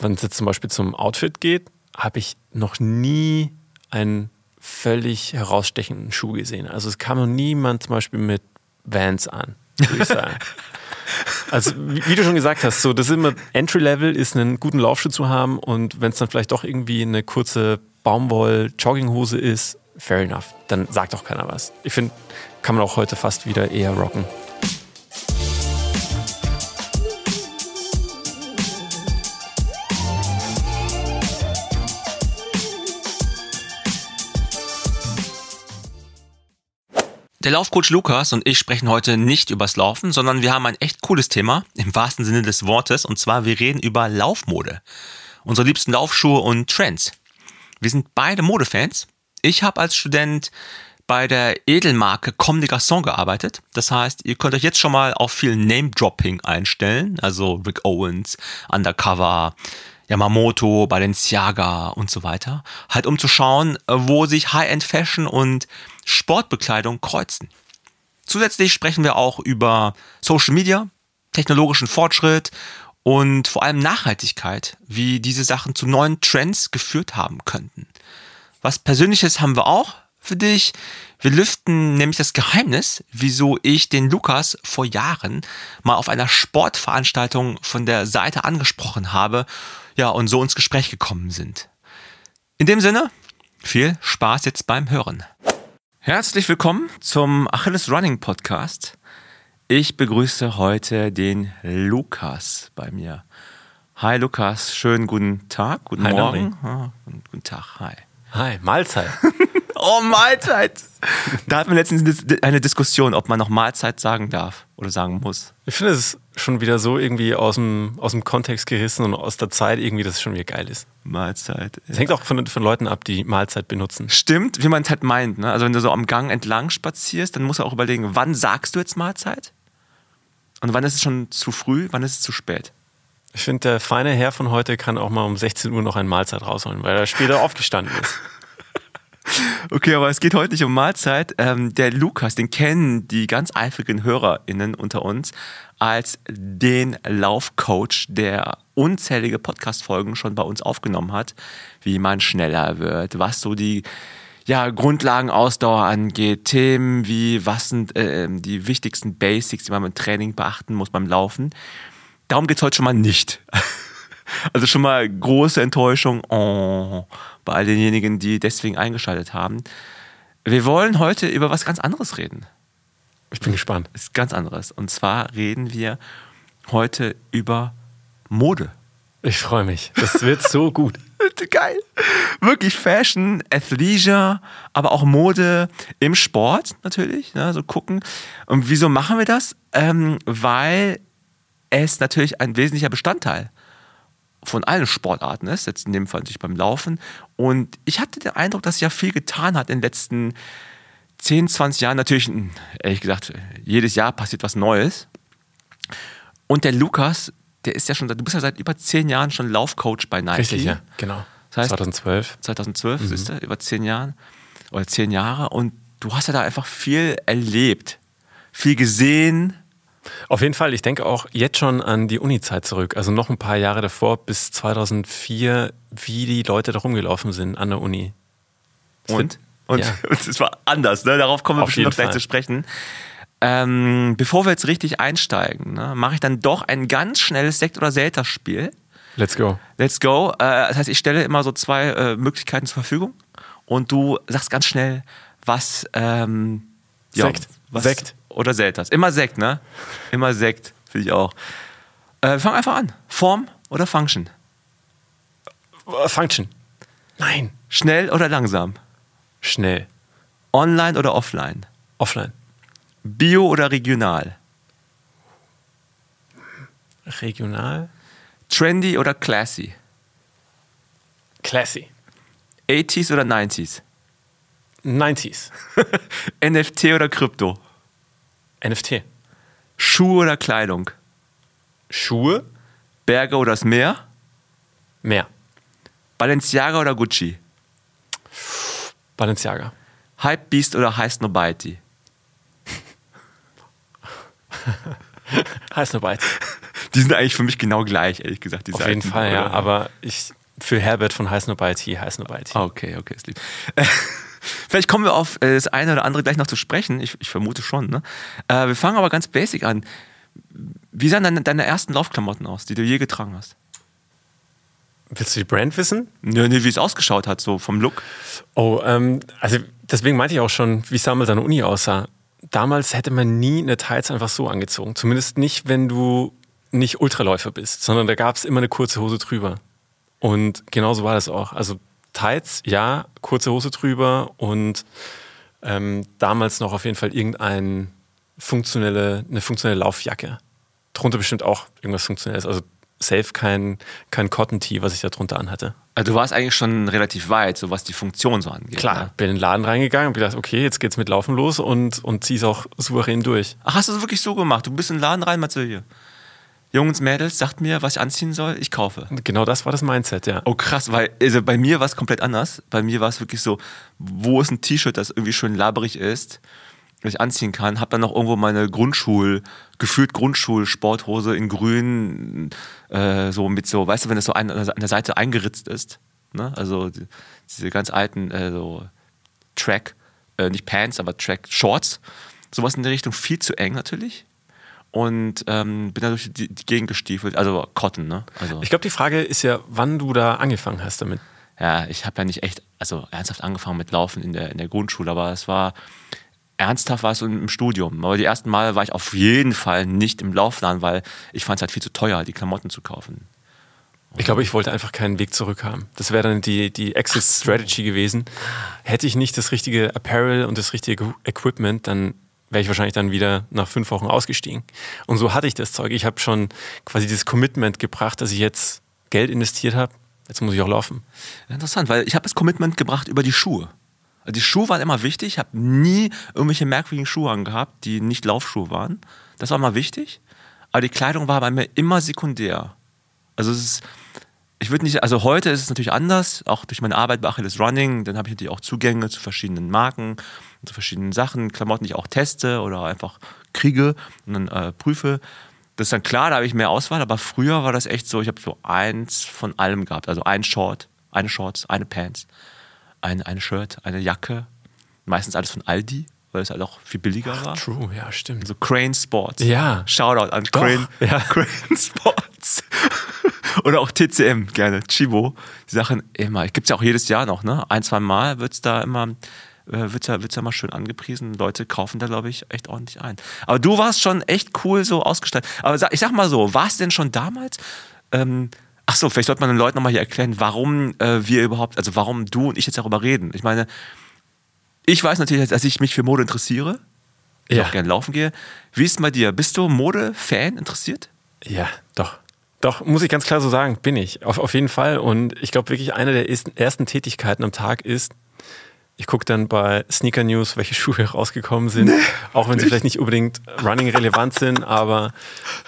wenn es jetzt zum Beispiel zum Outfit geht, habe ich noch nie einen völlig herausstechenden Schuh gesehen. Also es kam noch niemand zum Beispiel mit Vans an, würde ich sagen. Also, wie, wie, du schon gesagt hast, so das ist immer Entry-Level ist einen guten Laufschuh zu haben und wenn es dann vielleicht doch irgendwie eine kurze Baumwoll-Jogginghose ist, fair enough. Dann sagt auch keiner was. Ich finde, kann man auch heute fast wieder eher rocken. Der Laufcoach Lukas und ich sprechen heute nicht übers Laufen, sondern wir haben ein echt cooles Thema, im wahrsten Sinne des Wortes, und zwar wir reden über Laufmode. Unsere liebsten Laufschuhe und Trends. Wir sind beide Modefans. Ich habe als Student bei der Edelmarke Comme des Garçons gearbeitet. Das heißt, ihr könnt euch jetzt schon mal auf viel Name-Dropping einstellen. Also Rick Owens, Undercover, Yamamoto, Balenciaga und so weiter. Halt um zu schauen, wo sich High-End-Fashion und Sportbekleidung kreuzen. Zusätzlich sprechen wir auch über Social Media, technologischen Fortschritt und vor allem Nachhaltigkeit, wie diese Sachen zu neuen Trends geführt haben könnten. Was Persönliches haben wir auch für dich. Wir lüften nämlich das Geheimnis, wieso ich den Lukas vor Jahren mal auf einer Sportveranstaltung von der Seite angesprochen habe, ja, und so ins Gespräch gekommen sind. In dem Sinne, viel Spaß jetzt beim Hören. Herzlich willkommen zum Achilles Running Podcast. Ich begrüße heute den Lukas bei mir. Hi Lukas, schönen guten Tag, guten hi, Morgen. Ah, guten Tag, hi. Hi, Mahlzeit. oh, Mahlzeit. Da hatten wir letztens eine Diskussion, ob man noch Mahlzeit sagen darf oder sagen muss. Ich finde es schon wieder so irgendwie aus dem, aus dem Kontext gerissen und aus der Zeit irgendwie, dass es schon wieder geil ist. Mahlzeit. Es ja. hängt auch von, von Leuten ab, die Mahlzeit benutzen. Stimmt, wie man es halt meint. Ne? Also wenn du so am Gang entlang spazierst, dann musst du auch überlegen, wann sagst du jetzt Mahlzeit? Und wann ist es schon zu früh, wann ist es zu spät? Ich finde, der feine Herr von heute kann auch mal um 16 Uhr noch eine Mahlzeit rausholen, weil er später aufgestanden ist. Okay, aber es geht heute nicht um Mahlzeit. Ähm, der Lukas, den kennen die ganz eifrigen HörerInnen unter uns als den Laufcoach, der unzählige Podcast-Folgen schon bei uns aufgenommen hat, wie man schneller wird, was so die ja, Grundlagen Ausdauer angeht, Themen wie was sind äh, die wichtigsten Basics, die man beim Training beachten muss beim Laufen. Darum geht es heute schon mal nicht. Also schon mal große Enttäuschung oh, bei all denjenigen, die deswegen eingeschaltet haben. Wir wollen heute über was ganz anderes reden. Ich bin gespannt. Das ist ganz anderes. Und zwar reden wir heute über Mode. Ich freue mich. Das wird so gut. Geil. Wirklich Fashion, Athleisure, aber auch Mode im Sport natürlich. Ne, so gucken. Und wieso machen wir das? Ähm, weil es natürlich ein wesentlicher Bestandteil von allen Sportarten ist, jetzt in dem Fall natürlich beim Laufen. Und ich hatte den Eindruck, dass sich ja viel getan hat in den letzten 10, 20 Jahren. Natürlich, ehrlich gesagt, jedes Jahr passiert was Neues. Und der Lukas, der ist ja schon, du bist ja seit über 10 Jahren schon Laufcoach bei Nike. Richtig, ja, genau. Das heißt, 2012. 2012, mhm. siehst du, über 10 Jahren oder 10 Jahre. Und du hast ja da einfach viel erlebt, viel gesehen, auf jeden Fall, ich denke auch jetzt schon an die Uni-Zeit zurück. Also noch ein paar Jahre davor, bis 2004, wie die Leute da rumgelaufen sind an der Uni. Das und? Und ja. es war anders, ne? darauf kommen wir bestimmt noch gleich Fall. zu sprechen. Ähm, bevor wir jetzt richtig einsteigen, ne, mache ich dann doch ein ganz schnelles Sekt- oder Selter-Spiel. Let's go. Let's go. Äh, das heißt, ich stelle immer so zwei äh, Möglichkeiten zur Verfügung und du sagst ganz schnell, was. Ähm, ja, Sekt. Was, Sekt. Oder Selters. Immer Sekt, ne? Immer Sekt, finde ich auch. Äh, wir fangen einfach an. Form oder Function? Äh, Function. Nein. Schnell oder langsam? Schnell. Online oder offline? Offline. Bio oder regional? Regional. Trendy oder classy? Classy. 80s oder 90s? 90s. NFT oder Krypto? NFT. Schuhe oder Kleidung? Schuhe. Berge oder das Meer? Meer. Balenciaga oder Gucci? Balenciaga. Hype Beast oder High Snobiety? High Snobiety. Die sind eigentlich für mich genau gleich, ehrlich gesagt. Die Auf Seiten, jeden Fall, ja. oder? Aber ich, für Herbert von Heiß IT, Heiß. Ah, Okay, okay, ist lieb. Vielleicht kommen wir auf äh, das eine oder andere gleich noch zu sprechen. Ich, ich vermute schon. Ne? Äh, wir fangen aber ganz basic an. Wie sahen deine, deine ersten Laufklamotten aus, die du je getragen hast? Willst du die Brand wissen? Nee, nee, wie es ausgeschaut hat, so vom Look. Oh, ähm, also deswegen meinte ich auch schon, wie es damals an der Uni aussah. Damals hätte man nie eine Tights einfach so angezogen. Zumindest nicht, wenn du nicht Ultraläufer bist, sondern da gab es immer eine kurze Hose drüber. Und genauso war das auch. Also Tights, ja, kurze Hose drüber und ähm, damals noch auf jeden Fall irgendein funktionelle, eine funktionelle Laufjacke. Drunter bestimmt auch irgendwas Funktionelles. Also safe kein, kein Cotton-Tee, was ich da drunter anhatte. Also du warst eigentlich schon relativ weit, so was die Funktion so angeht. Klar, Ne? bin in den Laden reingegangen und gedacht, okay, jetzt geht's mit Laufen los und, und zieh's auch souverän durch. Ach, hast du das wirklich so gemacht? Du bist in den Laden rein, hier? Jungs, Mädels, sagt mir, was ich anziehen soll, ich kaufe. Genau das war das Mindset, ja. Oh krass, weil also bei mir war es komplett anders. Bei mir war es wirklich so, wo ist ein T-Shirt, das irgendwie schön laberig ist, das ich anziehen kann. Hab dann noch irgendwo meine Grundschul, gefühlt Grundschul-Sporthose in grün, äh, so mit so, weißt du, wenn das so ein, an der Seite eingeritzt ist. Ne? Also die, diese ganz alten äh, so Track, äh, nicht Pants, aber Track Shorts. Sowas in der Richtung, viel zu eng natürlich. Und ähm, bin da durch die, die Gegend gestiefelt, also Cotton, ne? Also, Ich glaube, die Frage ist ja, wann du da angefangen hast damit. ja, ich habe ja nicht echt, also ernsthaft angefangen mit Laufen in der, in der Grundschule, aber es war, ernsthaft war es im Studium. Aber die ersten Male war ich auf jeden Fall nicht im Laufladen, weil ich fand es halt viel zu teuer, die Klamotten zu kaufen. Ich glaube, ich wollte einfach keinen Weg zurück haben. Das wäre dann die, die Exit-Strategy gewesen. Hätte ich nicht das richtige Apparel und das richtige Equipment, dann wäre ich wahrscheinlich dann wieder nach fünf Wochen ausgestiegen. Und so hatte ich das Zeug. Ich habe schon quasi dieses Commitment gebracht, dass ich jetzt Geld investiert habe. Jetzt muss ich auch laufen. Interessant, weil ich habe das Commitment gebracht über die Schuhe. Also die Schuhe waren immer wichtig. Ich habe nie irgendwelche merkwürdigen Schuhe angehabt, die nicht Laufschuhe waren. Das war immer wichtig. Aber die Kleidung war bei mir immer sekundär. Also es ist, ich würde nicht, also heute ist es natürlich anders, auch durch meine Arbeit bei Achilles Running, dann habe ich natürlich auch Zugänge zu verschiedenen Marken, zu verschiedenen Sachen, Klamotten, die ich auch teste oder einfach kriege und dann äh, prüfe. Das ist dann klar, da habe ich mehr Auswahl, aber früher war das echt so, ich habe so eins von allem gehabt. Also ein Short, eine Shorts, eine Pants, ein, eine Shirt, eine Jacke. Meistens alles von Aldi, weil es halt auch viel billiger war. True, ja, stimmt. So Crane Sports. Ja. Shoutout an Doch, Crane, ja. Crane Sports. Oder auch TCM, gerne. Chibo. Die Sachen immer. Gibt es ja auch jedes Jahr noch, ne? Ein, zwei Mal wird es da immer. Äh, Wird's ja, wird's ja mal schön angepriesen. Leute kaufen da, glaube ich, echt ordentlich ein. Aber du warst schon echt cool so ausgestattet. Aber sag, ich sag mal so, war es denn schon damals? Ähm, ach so, vielleicht sollte man den Leuten nochmal hier erklären, warum äh, wir überhaupt, also warum du und ich jetzt darüber reden. Ich meine, ich weiß natürlich, dass ich mich für Mode interessiere. Ich Ja. auch gerne laufen gehe. Wie ist es bei dir? Bist du Mode-Fan interessiert? Ja, doch. Doch, muss ich ganz klar so sagen, bin ich. Auf, auf jeden Fall. Und ich glaube wirklich, eine der ersten, ersten Tätigkeiten am Tag ist, ich gucke dann bei Sneaker News, welche Schuhe rausgekommen sind. auch wenn sie vielleicht nicht unbedingt running relevant sind, aber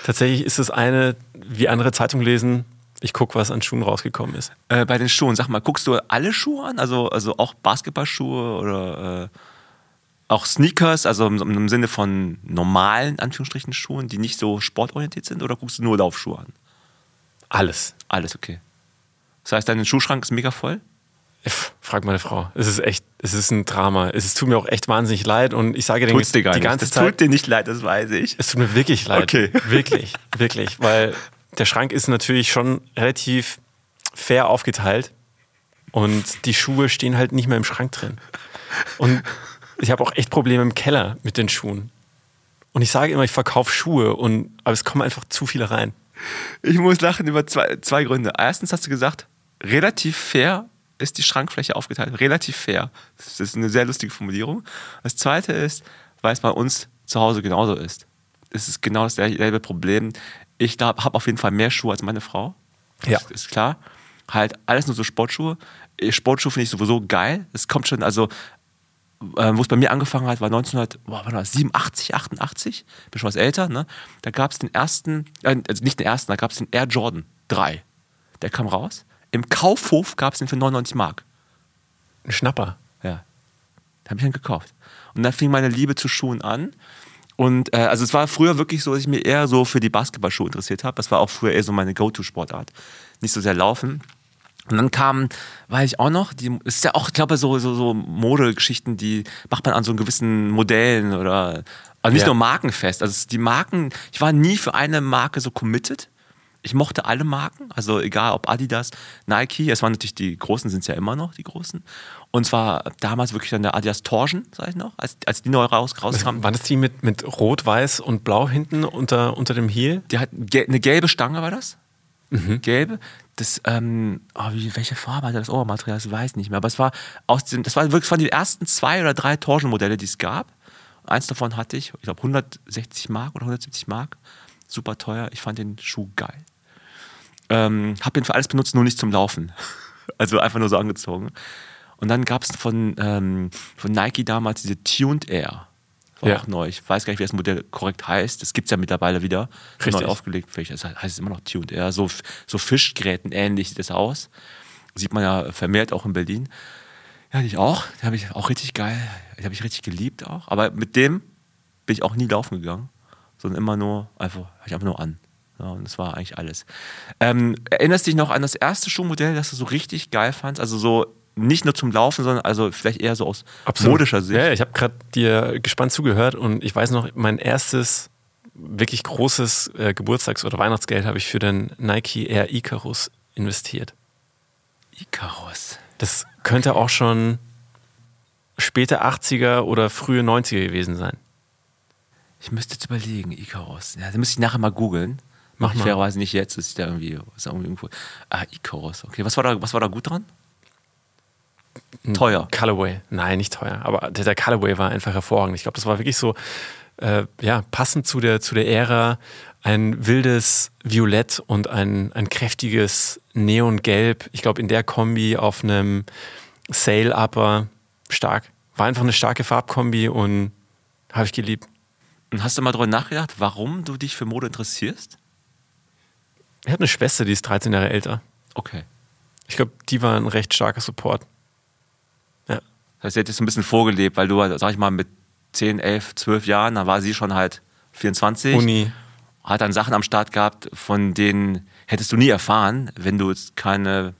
tatsächlich ist es eine, wie andere Zeitungen lesen, ich gucke, was an Schuhen rausgekommen ist. Äh, bei den Schuhen, sag mal, guckst du alle Schuhe an? Also, also auch Basketballschuhe oder äh, auch Sneakers, also im, im Sinne von normalen, Anführungsstrichen, Schuhen, die nicht so sportorientiert sind? Oder guckst du nur Laufschuhe an? Alles. Alles okay. Das heißt, dein Schuhschrank ist mega voll? Frag meine Frau. Es ist echt, es ist ein Drama. Es tut mir auch echt wahnsinnig leid und ich sage dir Tut's dir gar die nicht. ganze das Zeit. tut dir nicht leid, das weiß ich. Es tut mir wirklich leid. Okay. Wirklich, wirklich. Weil der Schrank ist natürlich schon relativ fair aufgeteilt und die Schuhe stehen halt nicht mehr im Schrank drin. Und ich habe auch echt Probleme im Keller mit den Schuhen. Und ich sage immer, ich verkaufe Schuhe, und, aber es kommen einfach zu viele rein. Ich muss lachen über zwei, zwei Gründe. Erstens hast du gesagt, relativ fair ist die Schrankfläche aufgeteilt. Relativ fair. Das ist eine sehr lustige Formulierung. Das zweite ist, weil es bei uns zu Hause genauso ist. Es ist genau dasselbe Problem. Ich habe auf jeden Fall mehr Schuhe als meine Frau. Ja. Das ist klar. Halt alles nur so Sportschuhe. Sportschuhe finde ich sowieso geil. Es kommt schon, also äh, wo es bei mir angefangen hat, war 1987, 88, bin schon was älter, ne? Da gab es den ersten, äh, also nicht den ersten, da gab es den Air Jordan 3. Der kam raus. Im Kaufhof gab es den für 99 Mark. Ein Schnapper. Ja. Da habe ich ihn gekauft. Und dann fing meine Liebe zu Schuhen an. Und äh, also es war früher wirklich so, dass ich mich eher so für die Basketballschuhe interessiert habe. Das war auch früher eher so meine Go-To-Sportart. Nicht so sehr laufen. Und dann kam, weiß ich auch noch, die, es ist ja auch, ich glaube, so, so, so Modegeschichten, die macht man an so gewissen Modellen oder also nicht Ja. nur markenfest. Also die Marken, ich war nie für eine Marke so committed. Ich mochte alle Marken, also egal ob Adidas, Nike, es waren natürlich die großen, sind es ja immer noch, die großen. Und zwar damals wirklich dann der Adidas Torsion, sag ich noch, als, als die neu raus, rauskamen. Waren das die mit, mit Rot, Weiß und Blau hinten unter, unter dem Heel? Die hat eine gelbe Stange, war das? Mhm. Gelbe. Das, ähm, oh, wie, welche Farbe hatte das Obermaterial? Das weiß ich nicht mehr. Aber es war aus dem, das war wirklich von den ersten zwei oder drei Torsion-Modelle, die es gab. Eins davon hatte ich, ich glaube 160 Mark oder 170 Mark. Super teuer. Ich fand den Schuh geil. Ähm, hab ihn für alles benutzt, nur nicht zum Laufen. Also einfach nur so angezogen. Und dann gab es von, ähm, von Nike damals diese Tuned Air. War Ja. auch neu. Ich weiß gar nicht, wie das Modell korrekt heißt. Das gibt es ja mittlerweile wieder. Richtig. Neu aufgelegt. Vielleicht das heißt es immer noch Tuned Air. So, so Fischgräten ähnlich sieht das aus. Sieht man ja vermehrt auch in Berlin. Ja, ich auch. Die habe ich auch richtig geil. Die habe ich richtig geliebt auch. Aber mit dem bin ich auch nie laufen gegangen. Sondern immer nur, einfach, hab ich einfach nur an. Ja, und das war eigentlich alles. Ähm, erinnerst du dich noch an das erste Schuhmodell, das du so richtig geil fandst? Also so nicht nur zum Laufen, sondern also vielleicht eher so aus modischer Sicht. Ja, ich habe gerade dir gespannt zugehört und ich weiß noch, mein erstes wirklich großes äh, Geburtstags- oder Weihnachtsgeld habe ich für den Nike Air Icarus investiert. Icarus. Das könnte auch schon späte 80er oder frühe 90er gewesen sein. Ich müsste jetzt überlegen, Icarus. Ja, da müsste ich nachher mal googeln. Mach mal. fairerweise nicht jetzt, ist da irgendwie, ist da irgendwie irgendwo. Ah, Icarus. Okay, was war da, was war da gut dran? Teuer. Colorway. Nein, nicht teuer. Aber der, der Colorway war einfach hervorragend. Ich glaube, das war wirklich so, äh, ja, passend zu der, zu der Ära. Ein wildes Violett und ein, ein kräftiges Neongelb. Ich glaube, in der Kombi auf einem Sail-Upper stark. War einfach eine starke Farbkombi und habe ich geliebt. Und hast du mal darüber nachgedacht, warum du dich für Mode interessierst? Ich habe eine Schwester, die ist 13 Jahre älter. Okay. Ich glaube, die war ein recht starker Support. Ja. Das heißt, sie hat jetzt ein bisschen vorgelebt, weil du, sag ich mal, mit 10, 11, 12 Jahren, da war sie schon halt 24. Uni. Hat dann Sachen am Start gehabt, von denen hättest du nie erfahren, wenn du jetzt keine,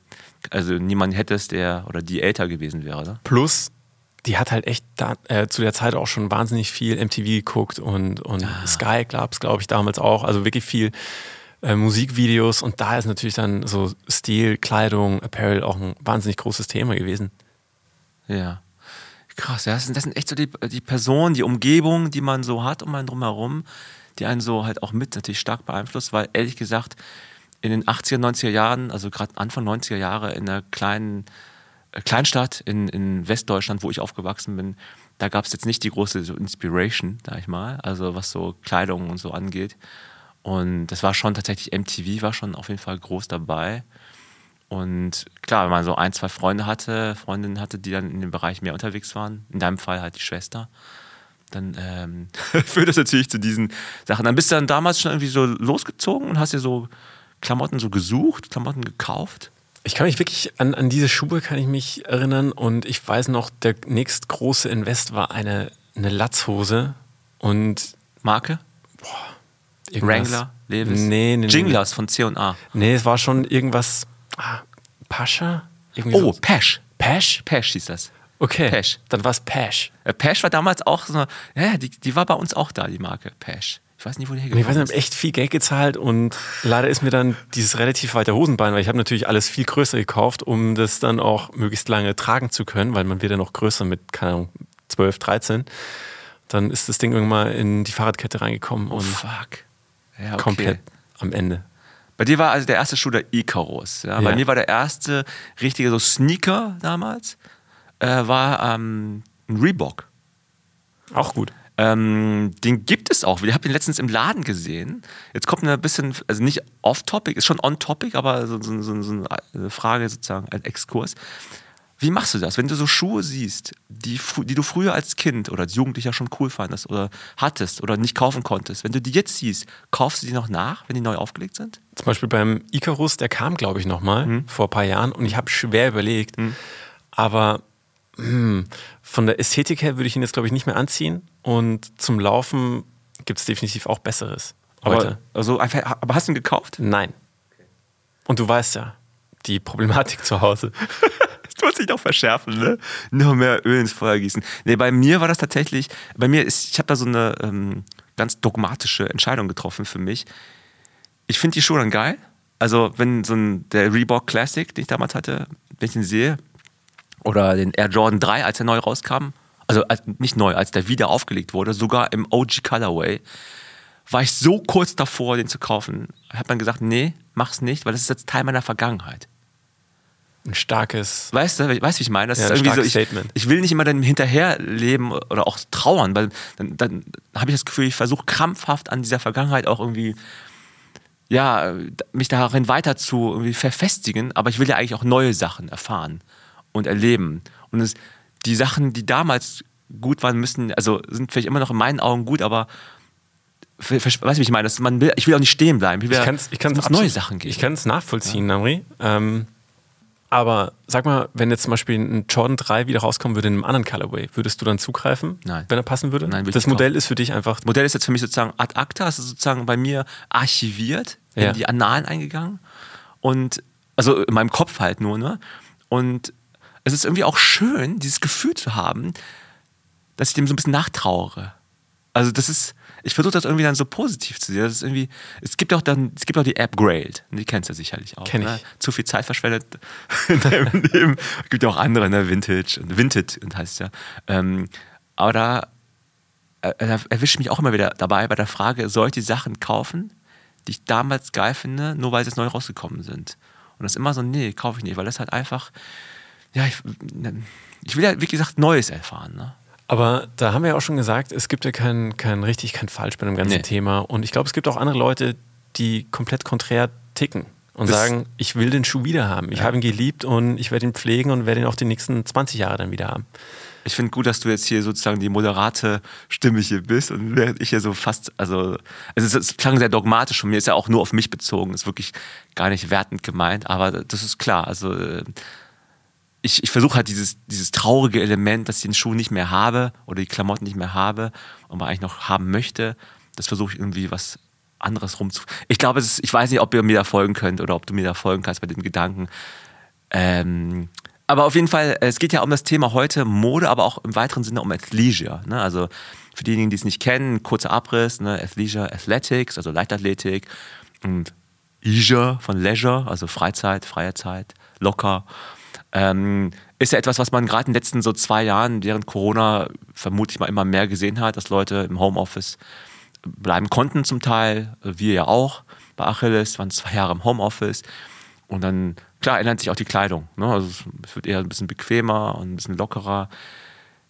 also niemanden hättest, der oder die älter gewesen wäre. Ne? Plus, die hat halt echt da, äh, zu der Zeit auch schon wahnsinnig viel MTV geguckt und, und Sky Clubs, glaube ich, damals auch. Also wirklich viel äh, Musikvideos und da ist natürlich dann so Stil, Kleidung, Apparel auch ein wahnsinnig großes Thema gewesen. Ja. Krass, ja, das sind, das sind echt so die, die Personen, die Umgebung, die man so hat um einen drumherum, die einen so halt auch mit natürlich stark beeinflusst, weil ehrlich gesagt, in den 80er, 90er Jahren, also gerade Anfang 90er Jahre in einer kleinen äh, Kleinstadt in, in Westdeutschland, wo ich aufgewachsen bin, da gab es jetzt nicht die große Inspiration, sag ich mal, also was so Kleidung und so angeht. Und das war schon tatsächlich, MTV war schon auf jeden Fall groß dabei. Und klar, wenn man so ein, zwei Freunde hatte, Freundinnen hatte, die dann in dem Bereich mehr unterwegs waren, in deinem Fall halt die Schwester, dann ähm, führt das natürlich zu diesen Sachen. Dann bist du dann damals schon irgendwie so losgezogen und hast dir so Klamotten so gesucht, Klamotten gekauft. Ich kann mich wirklich an, an diese Schuhe kann ich mich erinnern und ich weiß noch, der nächst große Invest war eine, eine Latzhose und Marke? Irgendwas. Wrangler, Levis? Nee, nee, nee. Jinglers von C&A. Nee, es war schon irgendwas. Ah, Pascha? Irgendwie Oh, so. Pesh. Pesh? Pesh hieß das. Okay. Pesh. Dann war es Pesh. Äh, Pesh war damals auch so, eine- ja, die, die war bei uns auch da, die Marke Pesh. Ich weiß nicht, wo ich weiß hergekommen nicht, ich habe echt viel Geld gezahlt und leider ist mir dann dieses relativ weite Hosenbein, weil ich habe natürlich alles viel größer gekauft, um das dann auch möglichst lange tragen zu können, weil man wird ja noch größer mit, keine Ahnung, 12, 13. Dann ist das Ding irgendwann mal in die Fahrradkette reingekommen Oh, und fuck. Ja, okay. komplett am Ende. Bei dir war also der erste Schuh der Icarus. Ja? Bei Ja. mir war der erste richtige so Sneaker damals, äh, war ähm, ein Reebok. Auch gut. Ähm, den gibt es auch. Ich habe den letztens im Laden gesehen. Jetzt kommt ein bisschen, also nicht off-topic, ist schon on-topic, aber so, so, so, so eine Frage sozusagen, ein Exkurs. Wie machst du das, wenn du so Schuhe siehst, die, die du früher als Kind oder als Jugendlicher schon cool fandest oder hattest oder nicht kaufen konntest? Wenn du die jetzt siehst, kaufst du die noch nach, wenn die neu aufgelegt sind? Zum Beispiel beim Icarus, der kam, glaube ich, nochmal Mhm. vor ein paar Jahren und ich habe schwer überlegt. Aber hm, von der Ästhetik her würde ich ihn jetzt, glaube ich, nicht mehr anziehen. Und zum Laufen gibt es definitiv auch Besseres. Aber, Heute. also einfach, aber hast du ihn gekauft? Nein. Und du weißt ja, die Problematik zu Hause. Das wird sich doch verschärfen, ne? Nur mehr Öl ins Feuer gießen. Nee, bei mir war das tatsächlich, bei mir ist, ich habe da so eine ähm, ganz dogmatische Entscheidung getroffen für mich. Ich finde die Schuhe dann geil. Also, wenn so ein, der Reebok Classic, den ich damals hatte, wenn ich den sehe, oder den Air Jordan 3, als er neu rauskam, also als, nicht neu, als der wieder aufgelegt wurde, sogar im OG Colorway, war ich so kurz davor, den zu kaufen. Hat man gesagt, nee, mach's nicht, weil das ist jetzt Teil meiner Vergangenheit. Ein starkes. Weißt du, weißt, wie ich meine? Das Ja, ist irgendwie so, ich, Statement. ich will nicht immer dann hinterherleben oder auch trauern, weil dann, dann habe ich das Gefühl, ich versuche krampfhaft an dieser Vergangenheit auch irgendwie, ja, mich darin weiter zu irgendwie verfestigen, aber ich will ja eigentlich auch neue Sachen erfahren und erleben. Und es, die Sachen, die damals gut waren, müssen, also sind vielleicht immer noch in meinen Augen gut, aber weißt du, wie ich meine? Das, man will, ich will auch nicht stehen bleiben. Ich, will, Ich kann es ich es kann's muss absolut- neue Sachen geben. Ich kann es nachvollziehen, Namri. Ähm, aber sag mal, wenn jetzt zum Beispiel ein Jordan 3 wieder rauskommen würde in einem anderen Colorway, würdest du dann zugreifen? Nein. Wenn er passen würde? Nein, würde das Modell ist für dich einfach. Das Modell ist jetzt für mich sozusagen ad acta, ist sozusagen bei mir archiviert, in Ja. die Annalen eingegangen. Und, also in meinem Kopf halt nur, ne? Und es ist irgendwie auch schön, dieses Gefühl zu haben, dass ich dem so ein bisschen nachtrauere. Also das ist, ich versuche das irgendwie dann so positiv zu sehen. Das ist irgendwie, es gibt auch dann, es gibt auch die App Grade, die kennst du sicherlich auch. Kenn ich. Ne? Zu viel Zeit verschwendet in deinem Leben. Es gibt ja auch andere, ne? Vintage und Vinted und heißt ja. Ähm, aber da äh, da erwischt mich auch immer wieder dabei bei der Frage, soll ich die Sachen kaufen, die ich damals geil finde, nur weil sie jetzt neu rausgekommen sind? Und das ist immer so, nee, kaufe ich nicht, weil das halt einfach, ja, ich, ich will ja, wie gesagt, Neues erfahren. Ne? Aber da haben wir ja auch schon gesagt, es gibt ja kein, kein richtig, kein falsch bei dem ganzen Nee. Thema. Und ich glaube, es gibt auch andere Leute, die komplett konträr ticken und Das- sagen, ich will den Schuh wieder haben. Ich habe ihn geliebt und ich werde ihn pflegen und werde ihn auch die nächsten 20 Jahre dann wieder haben. Ich finde gut, dass du jetzt hier sozusagen die moderate Stimme hier bist und während ich hier so fast, also, also es, es klang sehr dogmatisch von mir, ist ja auch nur auf mich bezogen, ist wirklich gar nicht wertend gemeint, aber das ist klar, also äh, ich, ich versuche halt dieses, dieses traurige Element, dass ich den Schuh nicht mehr habe oder die Klamotten nicht mehr habe, aber eigentlich noch haben möchte, das versuche ich irgendwie was anderes rumzu. Ich glaube, ist, ich weiß nicht, ob ihr mir da folgen könnt oder ob du mir da folgen kannst bei den Gedanken. Ähm, aber auf jeden Fall, es geht ja um das Thema heute Mode, aber auch im weiteren Sinne um Athleisure. Ne? Also für diejenigen, die es nicht kennen, kurzer Abriss, ne? Athleisure, Athletics, also Leichtathletik und Leisure von Leisure, also Freizeit, freie Zeit, locker. Ähm, ist ja etwas, was man gerade in den letzten so zwei Jahren während Corona vermutlich mal immer mehr gesehen hat, dass Leute im Homeoffice bleiben konnten zum Teil, wir ja auch bei Achilles, waren zwei Jahre im Homeoffice und dann, klar, ändert sich auch die Kleidung. Ne? Also es wird eher ein bisschen bequemer und ein bisschen lockerer.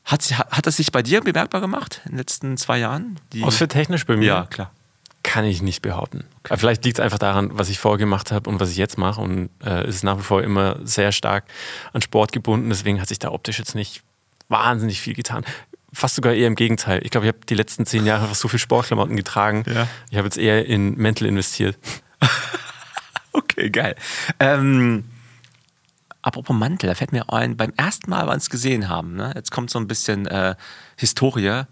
Hat, hat das sich bei dir bemerkbar gemacht in den letzten zwei Jahren? Die, Outfit-technisch bei mir ja, klar. Kann ich nicht behaupten. Aber Vielleicht liegt es einfach daran, was ich vorher gemacht habe und was ich jetzt mache. Und äh, es ist nach wie vor immer sehr stark an Sport gebunden. Deswegen hat sich da optisch jetzt nicht wahnsinnig viel getan. Fast sogar eher im Gegenteil. Ich glaube, ich habe die letzten zehn Jahre einfach so viel Sportklamotten getragen. Ja. Ich habe jetzt eher in Mental investiert. Okay, geil. Ähm, apropos Mantel, da fällt mir ein, beim ersten Mal, als wir uns gesehen haben, ne, jetzt kommt so ein bisschen äh, Historie,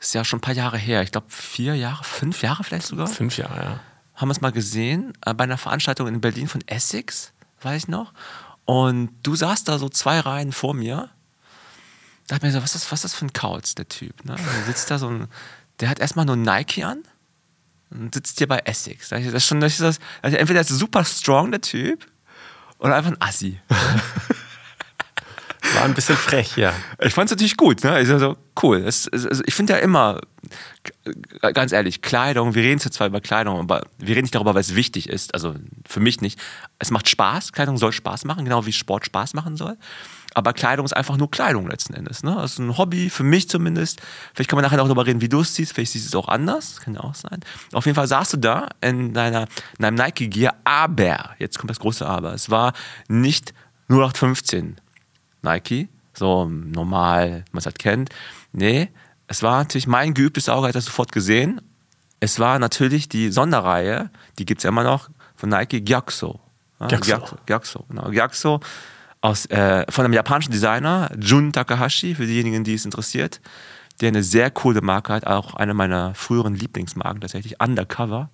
ist ja schon ein paar Jahre her, ich glaube vier Jahre, fünf Jahre vielleicht sogar, Fünf Jahre, ja. haben wir es mal gesehen, äh, bei einer Veranstaltung in Berlin von Essex, weiß ich noch. Und du saßt da so zwei Reihen vor mir. Da hat mir so, was ist, was ist das für ein Kauz, der Typ? Ne? Der sitzt da so ein, der hat erstmal nur Nike an und sitzt hier bei Essex. Da ich- Das ist schon, das ist das, also entweder ist er super strong, der Typ, oder einfach ein Assi. War ein bisschen frech, ja. Ich fand es natürlich gut, ne? Ich so, cool. Es, es, also ich finde ja immer, g- ganz ehrlich, Kleidung, wir reden zwar über Kleidung, aber wir reden nicht darüber, weil es wichtig ist. Also für mich nicht. Es macht Spaß, Kleidung soll Spaß machen, genau wie Sport Spaß machen soll. Aber Kleidung ist einfach nur Kleidung letzten Endes. Ne? Das ist ein Hobby, für mich zumindest. Vielleicht kann man nachher auch darüber reden, wie du es siehst. Vielleicht siehst du es auch anders. Kann ja auch sein. Auf jeden Fall saßt du da in, deiner, in deinem Nike-Gear, aber, jetzt kommt das große Aber, es war nicht 0815 Nike, so normal, man es halt kennt. Nee, es war natürlich mein geübtes Auge, hat das sofort gesehen. Es war natürlich die Sonderreihe, die gibt es ja immer noch, von Nike Gyakso. Ja, Gyakso. Gyakso, Gyakso, genau. Gyakso aus, äh, von einem japanischen Designer, Jun Takahashi, für diejenigen, die es interessiert. der eine sehr coole Marke hat, auch eine meiner früheren Lieblingsmarken tatsächlich, Undercover.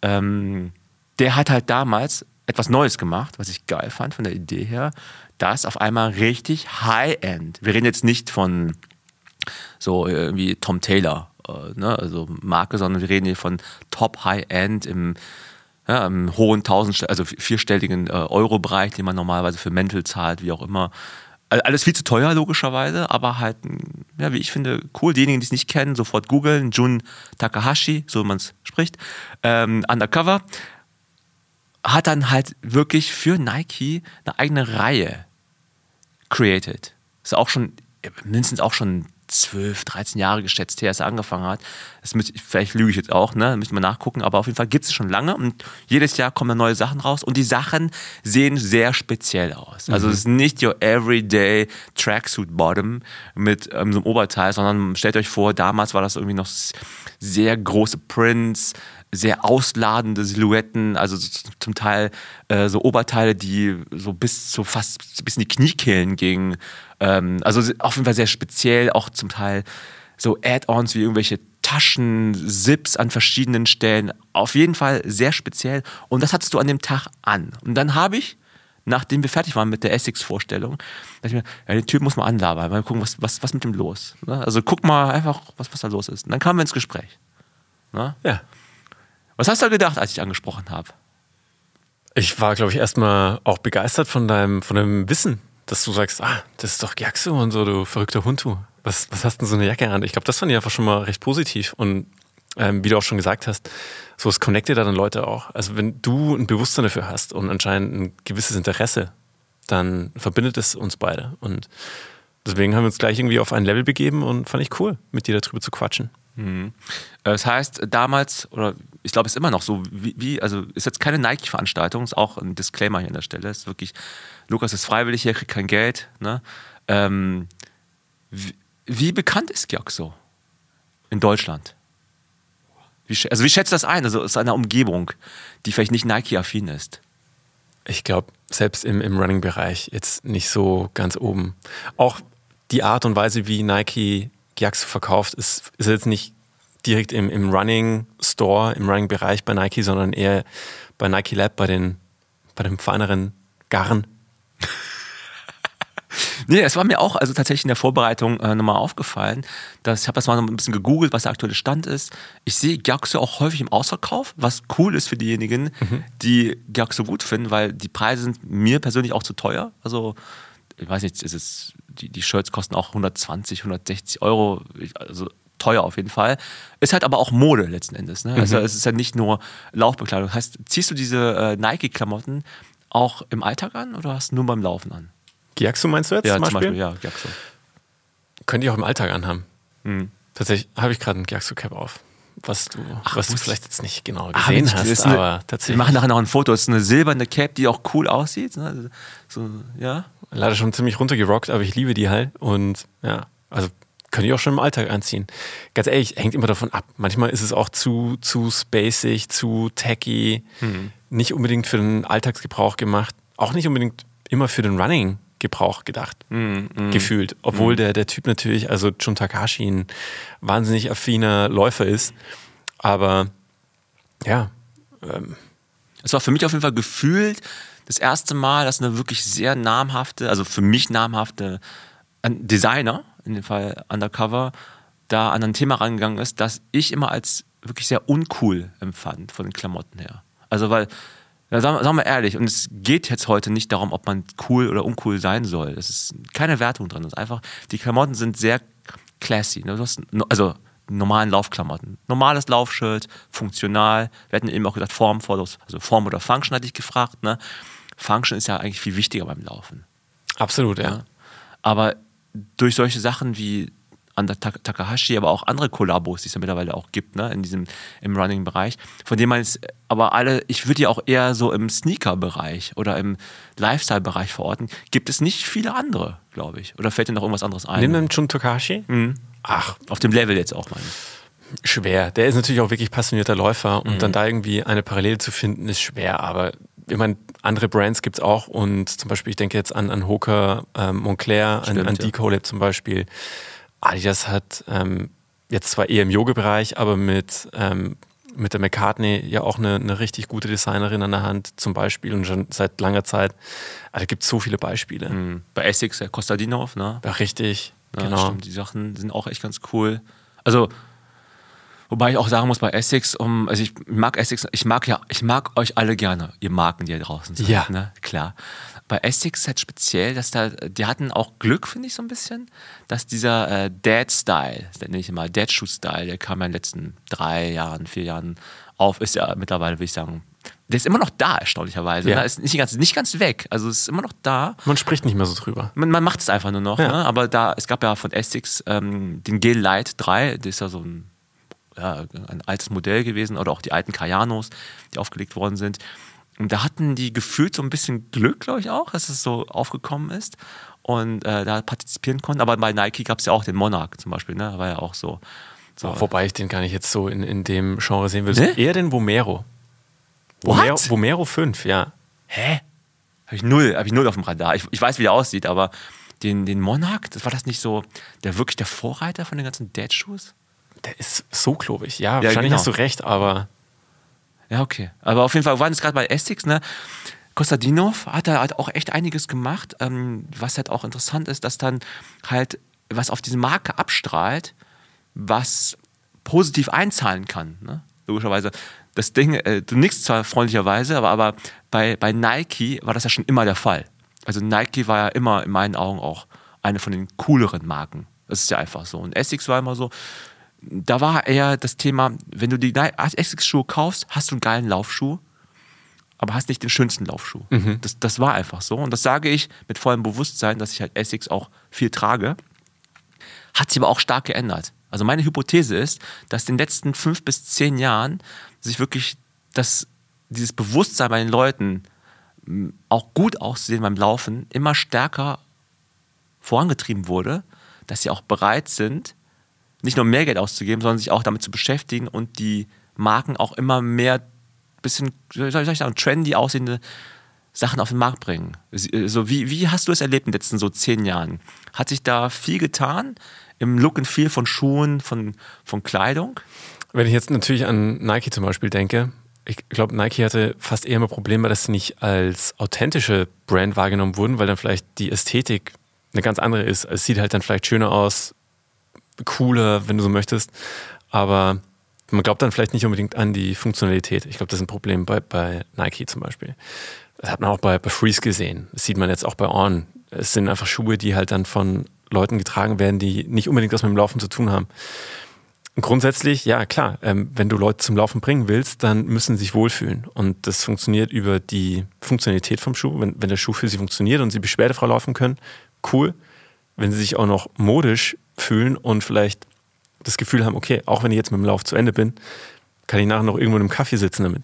Ähm, der hat halt damals etwas Neues gemacht, was ich geil fand von der Idee her. Das auf einmal richtig High-End. Wir reden jetzt nicht von so irgendwie Tom Taylor, äh, ne, also Marke, sondern wir reden hier von Top High-End im, ja, im hohen tausend, also vierstelligen äh, Euro-Bereich, den man normalerweise für Mental zahlt, wie auch immer. Alles viel zu teuer, logischerweise, aber halt, ja, wie ich finde, cool. Diejenigen, die es nicht kennen, sofort googeln. Jun Takahashi, so man es spricht. Ähm, Undercover hat dann halt wirklich für Nike eine eigene Reihe created. Ist auch schon, mindestens auch schon 12, 13 Jahre geschätzt her, als er angefangen hat. Das müsste, vielleicht lüge ich jetzt auch, ne? Müssen wir nachgucken, aber auf jeden Fall gibt es schon lange und jedes Jahr kommen neue Sachen raus und die Sachen sehen sehr speziell aus. Also mhm. es ist nicht your everyday Tracksuit Bottom mit ähm, so einem Oberteil, sondern stellt euch vor, damals war das irgendwie noch sehr große Prints, sehr ausladende Silhouetten, also zum Teil äh, so Oberteile, die so bis zu fast bis in die Kniekehlen gingen. Ähm, also auf jeden Fall sehr speziell, auch zum Teil so Add-ons wie irgendwelche Taschen, Zips an verschiedenen Stellen. Auf jeden Fall sehr speziell. Und das hattest du an dem Tag an. Und dann habe ich, nachdem wir fertig waren mit der Essex-Vorstellung, dachte ich mir, ja, den Typ muss man anlabern, mal gucken, was, was, was mit dem los. Ne? Also guck mal einfach, was, was da los ist. Und dann kamen wir ins Gespräch. Ne? Ja. Was hast du gedacht, als ich angesprochen habe? Ich war, glaube ich, erstmal auch begeistert von deinem, von deinem Wissen, dass du sagst, ah, das ist doch Jaxo und so, du verrückter Hund, du. Was, was hast denn so eine Jacke an? Ich glaube, das fand ich einfach schon mal recht positiv. Und ähm, wie du auch schon gesagt hast, so es connectet da dann Leute auch. Also wenn du ein Bewusstsein dafür hast und anscheinend ein gewisses Interesse, dann verbindet es uns beide. Und deswegen haben wir uns gleich irgendwie auf ein Level begeben und fand ich cool, mit dir darüber zu quatschen. Mhm. Das heißt, damals, oder ich glaube, es ist immer noch so, wie, wie also ist jetzt keine Nike-Veranstaltung, ist auch ein Disclaimer hier an der Stelle. Ist wirklich, Lukas ist freiwillig hier, kriegt kein Geld. Ne? Ähm, wie, wie, bekannt ist Georg so in Deutschland? Wie, also wie schätzt das ein? Also aus einer Umgebung, die vielleicht nicht Nike-affin ist. Ich glaube, selbst im, im Running-Bereich jetzt nicht so ganz oben. Auch die Art und Weise, wie Nike Giaxo verkauft, ist, ist jetzt nicht direkt im, im Running Store, im Running-Bereich bei Nike, sondern eher bei Nike Lab, bei den, bei dem feineren Garn. Nee, es war mir auch also tatsächlich in der Vorbereitung äh, nochmal aufgefallen, dass ich habe das mal noch ein bisschen gegoogelt, was der aktuelle Stand ist. Ich sehe Gyaxo auch häufig im Ausverkauf, was cool ist für diejenigen, mhm. die Gyaxo gut finden, weil die Preise sind mir persönlich auch zu teuer. Also ich weiß nicht, ist es, die, die Shirts kosten auch 120, 160 Euro, also teuer auf jeden Fall. Ist halt aber auch Mode letzten Endes. Ne? Also mhm. es ist ja nicht nur Laufbekleidung. Heißt, ziehst du diese äh, Nike-Klamotten auch im Alltag an oder hast du nur beim Laufen an? Giaxo meinst du jetzt ja, zum Beispiel? Beispiel ja, Giaxo. Könnte ich auch im Alltag anhaben. Mhm. Tatsächlich habe ich gerade ein Giaxo-Cap auf was du, Ach, was du vielleicht jetzt nicht genau ah, gesehen Ach, hast, aber tatsächlich. Wir machen nachher noch ein Foto. Es ist eine silberne Cap, die auch cool aussieht. Ne? So, ja. Leider schon ziemlich runtergerockt, aber ich liebe die halt. Und ja, also könnte ich auch schon im Alltag anziehen. Ganz ehrlich, hängt immer davon ab. Manchmal ist es auch zu, zu spacig, zu tacky, mhm. nicht unbedingt für den Alltagsgebrauch gemacht, auch nicht unbedingt immer für den Running Gebrauch gedacht, mm, gefühlt. Obwohl mm. der, der Typ natürlich, also Jun Takashi, ein wahnsinnig affiner Läufer ist. Aber ja. Ähm. Es war für mich auf jeden Fall gefühlt das erste Mal, dass eine wirklich sehr namhafte, also für mich namhafte Designer, in dem Fall Undercover, da an ein Thema rangegangen ist, das ich immer als wirklich sehr uncool empfand von den Klamotten her. Also weil ja, sagen, sagen wir ehrlich, und es geht jetzt heute nicht darum, ob man cool oder uncool sein soll. Es ist keine Wertung drin. Es ist einfach, die Klamotten sind sehr classy. Ne? Hast, also normalen Laufklamotten. Normales Laufschild, funktional. Wir hatten eben auch gesagt, Form, also Form oder Function hatte ich gefragt. Ne? Function ist ja eigentlich viel wichtiger beim Laufen. Absolut, ja. ja. Aber durch solche Sachen wie an der Takahashi, aber auch andere Kollabos, die es ja mittlerweile auch gibt, ne, in diesem, im Running-Bereich, von denen man es, aber alle, ich würde ja auch eher so im Sneaker-Bereich oder im Lifestyle-Bereich verorten, gibt es nicht viele andere, glaube ich. Oder fällt dir noch irgendwas anderes ein? Nimm den Jun Takahashi? Mhm. Ach. Auf dem Level jetzt auch, meine ich. Schwer. Der ist natürlich auch wirklich passionierter Läufer und mhm. dann da irgendwie eine Parallele zu finden, ist schwer, aber ich meine, andere Brands gibt es auch und zum Beispiel, ich denke jetzt an, an Hoka, ähm, Montclair, Stimmt, an, an ja. Decolab zum Beispiel Adidas hat ähm, jetzt zwar eher im Yoga-Bereich, aber mit, ähm, mit der McCartney ja auch eine, eine, richtig gute Designerin an der Hand zum Beispiel und schon seit langer Zeit. Also, da gibt es so viele Beispiele. Mhm. Bei Essex, der Kostadinov, ne? Ja, richtig, ja, genau. Stimmt, die Sachen sind auch echt ganz cool. Also Wobei ich auch sagen muss, bei Essex, um, also ich mag Essex, ich mag ja, ich mag euch alle gerne, ihr Marken, die ihr draußen seid, ja. ne? Klar. Bei Essex halt speziell, dass da, die hatten auch Glück, finde ich so ein bisschen, dass dieser äh, Dad-Style, das nenne ich immer Dad-Shoe-Style, der kam ja in den letzten drei Jahren, vier Jahren auf, ist ja mittlerweile, würde ich sagen, der ist immer noch da, erstaunlicherweise. Ja. Ne? Ist nicht ganz, nicht ganz weg. Also ist immer noch da. Man spricht nicht mehr so drüber. Man, man macht es einfach nur noch. Ja. Ne? Aber da, es gab ja von Essex ähm, den Gel Light 3, das ist ja so ein ja, ein altes Modell gewesen oder auch die alten Kayanos, die aufgelegt worden sind. Und da hatten die gefühlt so ein bisschen Glück, glaube ich auch, dass es so aufgekommen ist und äh, da partizipieren konnten. Aber bei Nike gab es ja auch den Monarch zum Beispiel, ne? war ja auch so. so. Oh, wobei ich den gar nicht jetzt so in, in dem Genre sehen will. Ne? Eher den Vomero. Vomero, Vomero 5, ja. Hä? Habe ich null, habe ich null auf dem Radar. Ich, ich weiß, wie der aussieht, aber den, den Monarch, das war das nicht so der wirklich der Vorreiter von den ganzen Dead-Shoes? Der ist so klobig. Ja, ja wahrscheinlich genau. hast du recht, aber. Ja, okay. Aber auf jeden Fall waren es gerade bei Essex, ne? Kostadinov hat da halt auch echt einiges gemacht. Ähm, was halt auch interessant ist, dass dann halt was auf diese Marke abstrahlt, was positiv einzahlen kann. Ne? Logischerweise. Das Ding, äh, du nickst zwar freundlicherweise, aber, aber bei, bei Nike war das ja schon immer der Fall. Also Nike war ja immer in meinen Augen auch eine von den cooleren Marken. Das ist ja einfach so. Und Essex war immer so, da war eher das Thema, wenn du die Essex-Schuhe kaufst, hast du einen geilen Laufschuh, aber hast nicht den schönsten Laufschuh. Mhm. Das, das war einfach so. Und das sage ich mit vollem Bewusstsein, dass ich halt Essex auch viel trage. Hat sich aber auch stark geändert. Also meine Hypothese ist, dass in den letzten fünf bis zehn Jahren sich wirklich das, dieses Bewusstsein bei den Leuten, auch gut auszusehen beim Laufen, immer stärker vorangetrieben wurde, dass sie auch bereit sind, nicht nur mehr Geld auszugeben, sondern sich auch damit zu beschäftigen und die Marken auch immer mehr bisschen, soll ich sagen, trendy aussehende Sachen auf den Markt bringen. So, wie, wie hast du es erlebt in den letzten so zehn Jahren? Hat sich da viel getan im Look and Feel von Schuhen, von, von Kleidung? Wenn ich jetzt natürlich an Nike zum Beispiel denke, ich glaube, Nike hatte fast eher immer Probleme, dass sie nicht als authentische Brand wahrgenommen wurden, weil dann vielleicht die Ästhetik eine ganz andere ist. Es sieht halt dann vielleicht schöner aus, cooler, wenn du so möchtest. Aber man glaubt dann vielleicht nicht unbedingt an die Funktionalität. Ich glaube, das ist ein Problem bei, bei Nike zum Beispiel. Das hat man auch bei, bei Freeze gesehen. Das sieht man jetzt auch bei On. Es sind einfach Schuhe, die halt dann von Leuten getragen werden, die nicht unbedingt was mit dem Laufen zu tun haben. grundsätzlich, ja klar, ähm, wenn du Leute zum Laufen bringen willst, dann müssen sie sich wohlfühlen. Und das funktioniert über die Funktionalität vom Schuh. Wenn, wenn der Schuh für sie funktioniert und sie beschwerdefrei laufen können, cool. Wenn sie sich auch noch modisch fühlen und vielleicht das Gefühl haben, okay, auch wenn ich jetzt mit dem Lauf zu Ende bin, kann ich nachher noch irgendwo in einem Kaffee sitzen damit.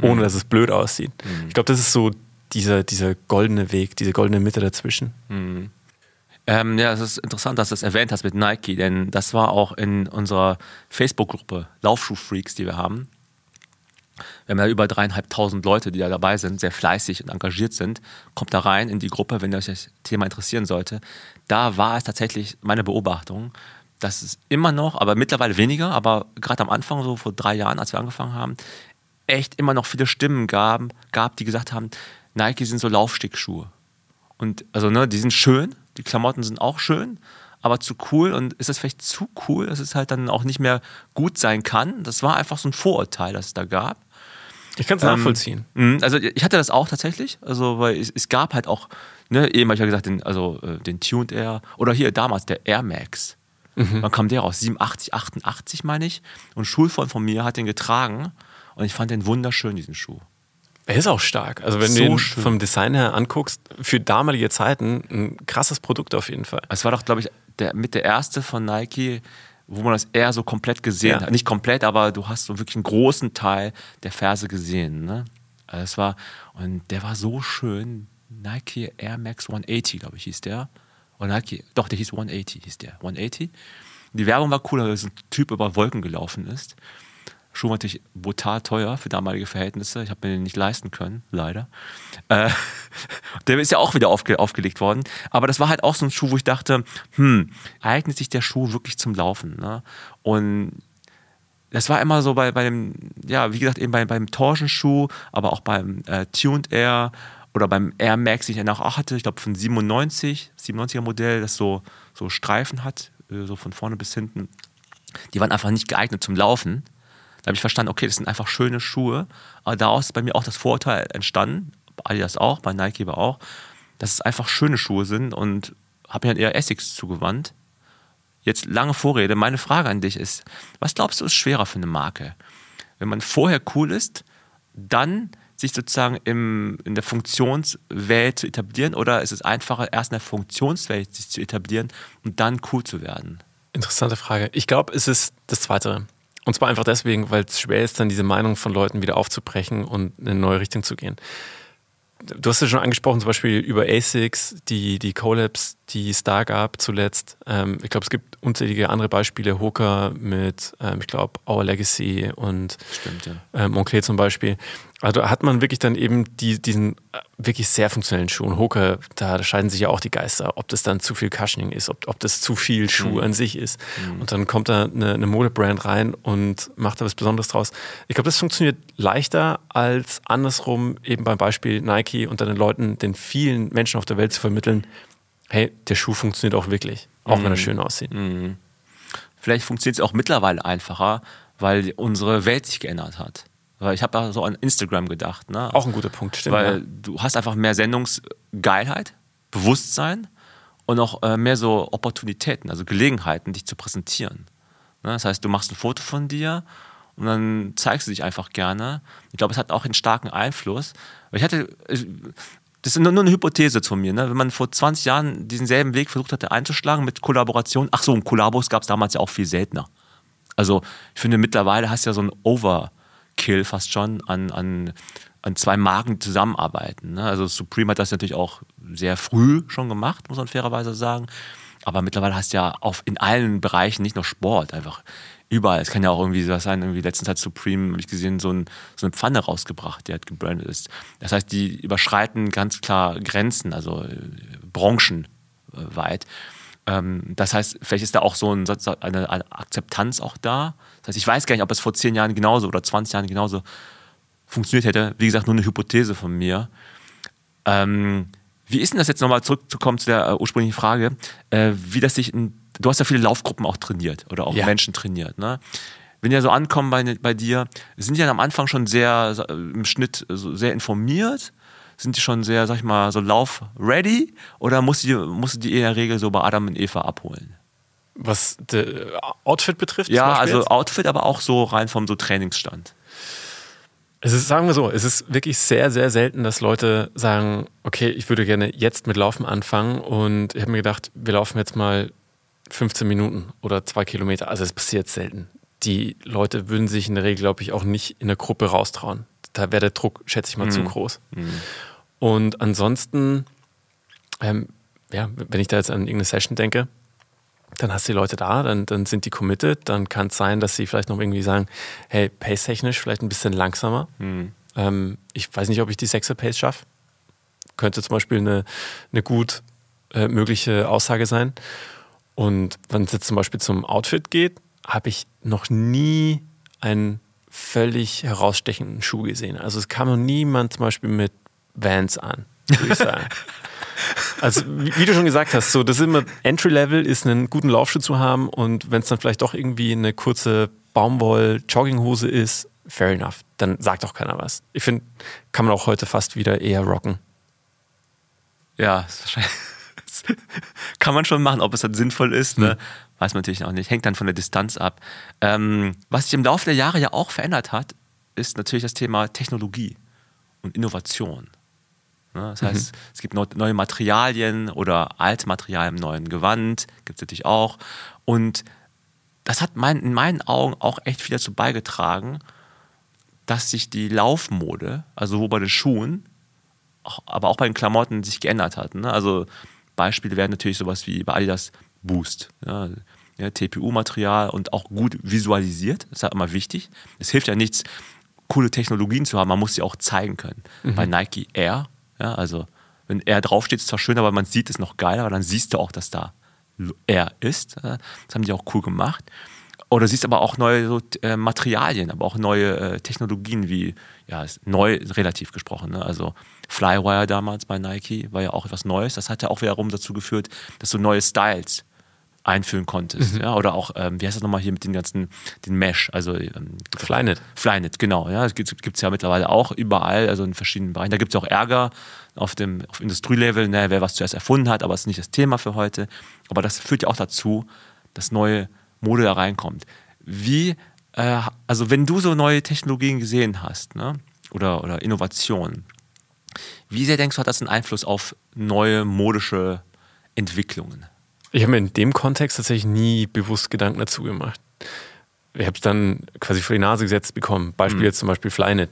Ohne mhm. dass es blöd aussieht. Mhm. Ich glaube, das ist so dieser, dieser goldene Weg, diese goldene Mitte dazwischen. Mhm. Ähm, ja, es ist interessant, dass du es erwähnt hast mit Nike, denn das war auch in unserer Facebook-Gruppe Laufschuh-Freaks, die wir haben. Wir haben ja über dreieinhalbtausend Leute, die da dabei sind, sehr fleißig und engagiert sind. Kommt da rein in die Gruppe, wenn euch das Thema interessieren sollte. Da war es tatsächlich meine Beobachtung, dass es immer noch, aber mittlerweile weniger, aber gerade am Anfang, so vor drei Jahren, als wir angefangen haben, echt immer noch viele Stimmen gab, gab die gesagt haben, Nike sind so Laufstickschuhe. Und also, ne, die sind schön, die Klamotten sind auch schön, aber zu cool und ist das vielleicht zu cool, dass es halt dann auch nicht mehr gut sein kann. Das war einfach so ein Vorurteil, das es da gab. Ich kann es ähm, nachvollziehen. Mhm, also ich hatte das auch tatsächlich, also weil es, es gab halt auch, ne, eben habe ich ja gesagt, den, also äh, den Tuned Air oder hier damals der Air Max. Mhm. Wann kam der raus? 87, 88 meine ich. Und Schulfreund von mir hat den getragen und ich fand den wunderschön, diesen Schuh. Er ist auch stark. Also wenn so du ihn schön. vom Design her anguckst, für damalige Zeiten ein krasses Produkt auf jeden Fall. Es war doch, glaube ich, der, mit der erste von Nike, wo man das eher so komplett gesehen ja. hat. Nicht komplett, aber du hast so wirklich einen großen Teil der Ferse gesehen. Ne? Also es war, und der war so schön. Nike Air Max 180, glaube ich, hieß der. Oder Nike, doch, der hieß 180, hieß der. 180. Die Werbung war cool, weil so ein Typ über Wolken gelaufen ist. Schuh war natürlich brutal teuer für damalige Verhältnisse. Ich habe mir den nicht leisten können, leider. Äh, der ist ja auch wieder aufge aufgelegt worden. Aber das war halt auch so ein Schuh, wo ich dachte, hm, eignet sich der Schuh wirklich zum Laufen? Ne? Und das war immer so bei, bei dem, ja, wie gesagt, eben bei, beim Torschenschuh, aber auch beim äh, Tuned Air oder beim Air Max, den ich danach auch hatte, ich glaube von 97, 97er Modell, das so, so Streifen hat, äh, so von vorne bis hinten. Die waren einfach nicht geeignet zum Laufen. Da habe ich verstanden, okay, das sind einfach schöne Schuhe. Aber daraus ist bei mir auch das Vorurteil entstanden, bei Adidas auch, bei Nike aber auch, dass es einfach schöne Schuhe sind und habe mir dann eher Essex zugewandt. Jetzt lange Vorrede. Meine Frage an dich ist, was glaubst du ist schwerer für eine Marke? Wenn man vorher cool ist, dann sich sozusagen im, in der Funktionswelt zu etablieren oder ist es einfacher, erst in der Funktionswelt sich zu etablieren und dann cool zu werden? Interessante Frage. Ich glaube, es ist das Zweite. Und zwar einfach deswegen, weil es schwer ist, dann diese Meinung von Leuten wieder aufzubrechen und in eine neue Richtung zu gehen. Du hast ja schon angesprochen, zum Beispiel über ASICS, die, die Collabs, die es da gab zuletzt. Ähm, ich glaube, es gibt unzählige andere Beispiele. Hooker mit, ähm, ich glaube, Our Legacy und Stimmt, ja. ähm, Moncler zum Beispiel. Also hat man wirklich dann eben die, diesen äh, wirklich sehr funktionellen Schuh. Und Hoka, da scheiden sich ja auch die Geister, ob das dann zu viel Cushioning ist, ob, ob das zu viel Schuh mhm. an sich ist. Mhm. Und dann kommt da eine, eine Modebrand rein und macht da was Besonderes draus. Ich glaube, das funktioniert leichter als andersrum, eben beim Beispiel Nike und dann den Leuten, den vielen Menschen auf der Welt zu vermitteln, hey, der Schuh funktioniert auch wirklich, auch mhm. wenn er schön aussieht. Mhm. Vielleicht funktioniert es auch mittlerweile einfacher, weil unsere Welt sich geändert hat. Weil ich habe da so an Instagram gedacht. Ne? Auch ein guter Punkt, stimmt. Weil ja. du hast einfach mehr Sendungsgeilheit, Bewusstsein und auch äh, mehr so Opportunitäten, also Gelegenheiten, dich zu präsentieren. Ne? Das heißt, du machst ein Foto von dir und dann zeigst du dich einfach gerne. Ich glaube, es hat auch einen starken Einfluss. Ich hatte, das ist nur, eine Hypothese von mir, ne? wenn man vor 20 Jahren diesen selben Weg versucht hatte einzuschlagen mit Kollaboration, ach so, und Kollabos gab es damals ja auch viel seltener. Also ich finde, mittlerweile hast du ja so ein Over- Kill fast schon an, an, an zwei Marken zusammenarbeiten. Ne? Also Supreme hat das natürlich auch sehr früh schon gemacht, muss man fairerweise sagen. Aber mittlerweile hast du ja auf, in allen Bereichen, nicht nur Sport, einfach überall. Es kann ja auch irgendwie was sein, irgendwie letztens hat Supreme, habe ich gesehen, so, ein, so, eine Pfanne rausgebracht, die halt gebrandet ist. Das heißt, die überschreiten ganz klar Grenzen, also äh, branchenweit. Ähm, das heißt, vielleicht ist da auch so ein, eine, eine Akzeptanz auch da. Das heißt, ich weiß gar nicht, ob es vor zehn Jahren genauso oder 20 Jahren genauso funktioniert hätte. Wie gesagt, nur eine Hypothese von mir. Ähm, wie ist denn das jetzt nochmal zurückzukommen zu der äh, ursprünglichen Frage, äh, wie das sich in, du hast ja viele Laufgruppen auch trainiert oder auch ja. Menschen trainiert, ne? Wenn die so ankommen bei, bei dir, sind die dann am Anfang schon sehr im Schnitt sehr informiert sind die schon sehr, sag ich mal, so lauf-ready oder musst du, die, musst du die in der Regel so bei Adam und Eva abholen? Was Outfit betrifft? Ja, also jetzt? Outfit, aber auch so rein vom so Trainingsstand. Es ist, sagen wir so, es ist wirklich sehr, sehr selten, dass Leute sagen, okay, ich würde gerne jetzt mit Laufen anfangen und ich habe mir gedacht, wir laufen jetzt mal 15 Minuten oder zwei Kilometer. Also es passiert selten. Die Leute würden sich in der Regel, glaube ich, auch nicht in der Gruppe raustrauen. Da wäre der Druck, schätze ich mal, mhm. zu groß. Mhm. Und ansonsten, ähm, ja, wenn ich da jetzt an irgendeine Session denke, dann hast du die Leute da, dann, dann sind die committed, dann kann es sein, dass sie vielleicht noch irgendwie sagen, hey, pace-technisch vielleicht ein bisschen langsamer. Mhm. Ähm, ich weiß nicht, ob ich die 6er Pace schaffe. Könnte zum Beispiel eine, eine gut äh, mögliche Aussage sein. Und wenn es jetzt zum Beispiel zum Outfit geht, habe ich noch nie einen völlig herausstechenden Schuh gesehen. Also es kam noch niemand zum Beispiel mit Vans an, würde ich sagen. Also, wie, du schon gesagt hast, so, das ist immer Entry-Level, ist einen guten Laufschuh zu haben und wenn es dann vielleicht doch irgendwie eine kurze Baumwoll-Jogginghose ist, fair enough. Dann sagt auch keiner was. Ich finde, kann man auch heute fast wieder eher rocken. Ja, kann man schon machen, ob es dann sinnvoll ist, ne? Hm. weiß man natürlich auch nicht. Hängt dann von der Distanz ab. Ähm, was sich im Laufe der Jahre ja auch verändert hat, ist natürlich das Thema Technologie und Innovation. Ne? Das heißt, mhm. es gibt neue Materialien oder alte Materialien im neuen Gewand, gibt es natürlich auch. Und das hat mein, in meinen Augen auch echt viel dazu beigetragen, dass sich die Laufmode, also sowohl bei den Schuhen, aber auch bei den Klamotten sich geändert hat. Ne? Also Beispiele wären natürlich sowas wie bei Adidas Boost. Ja? ja, TPU-Material und auch gut visualisiert. Das ist halt immer wichtig. Es hilft ja nichts, coole Technologien zu haben, man muss sie auch zeigen können. Mhm. Bei Nike Air, ja, also wenn Air draufsteht, ist zwar schön, aber man sieht es noch geiler, weil dann siehst du auch, dass da Air ist. Das haben die auch cool gemacht. Oder siehst aber auch neue so, äh, Materialien, aber auch neue äh, Technologien, wie, ja, neu relativ gesprochen. Ne? Also Flywire damals bei Nike war ja auch etwas Neues. Das hat ja auch wiederum dazu geführt, dass du neue Styles einführen konntest. Mhm. Ja? Oder auch, ähm, wie heißt das nochmal hier mit den ganzen, den Mesh, also ähm, Flynet. Flynet, genau. Ja, das gibt es ja mittlerweile auch überall, also in verschiedenen Bereichen. Da gibt es auch Ärger auf dem auf Industrielevel, ne, wer was zuerst erfunden hat, aber das ist nicht das Thema für heute. Aber das führt ja auch dazu, dass neue Mode da reinkommt. Wie, äh, also wenn du so neue Technologien gesehen hast, ne? oder, oder Innovationen, wie sehr denkst du, hat das einen Einfluss auf neue modische Entwicklungen? Ich habe mir in dem Kontext tatsächlich nie bewusst Gedanken dazu gemacht. Ich habe es dann quasi vor die Nase gesetzt bekommen. Beispiel mhm. jetzt zum Beispiel Flynet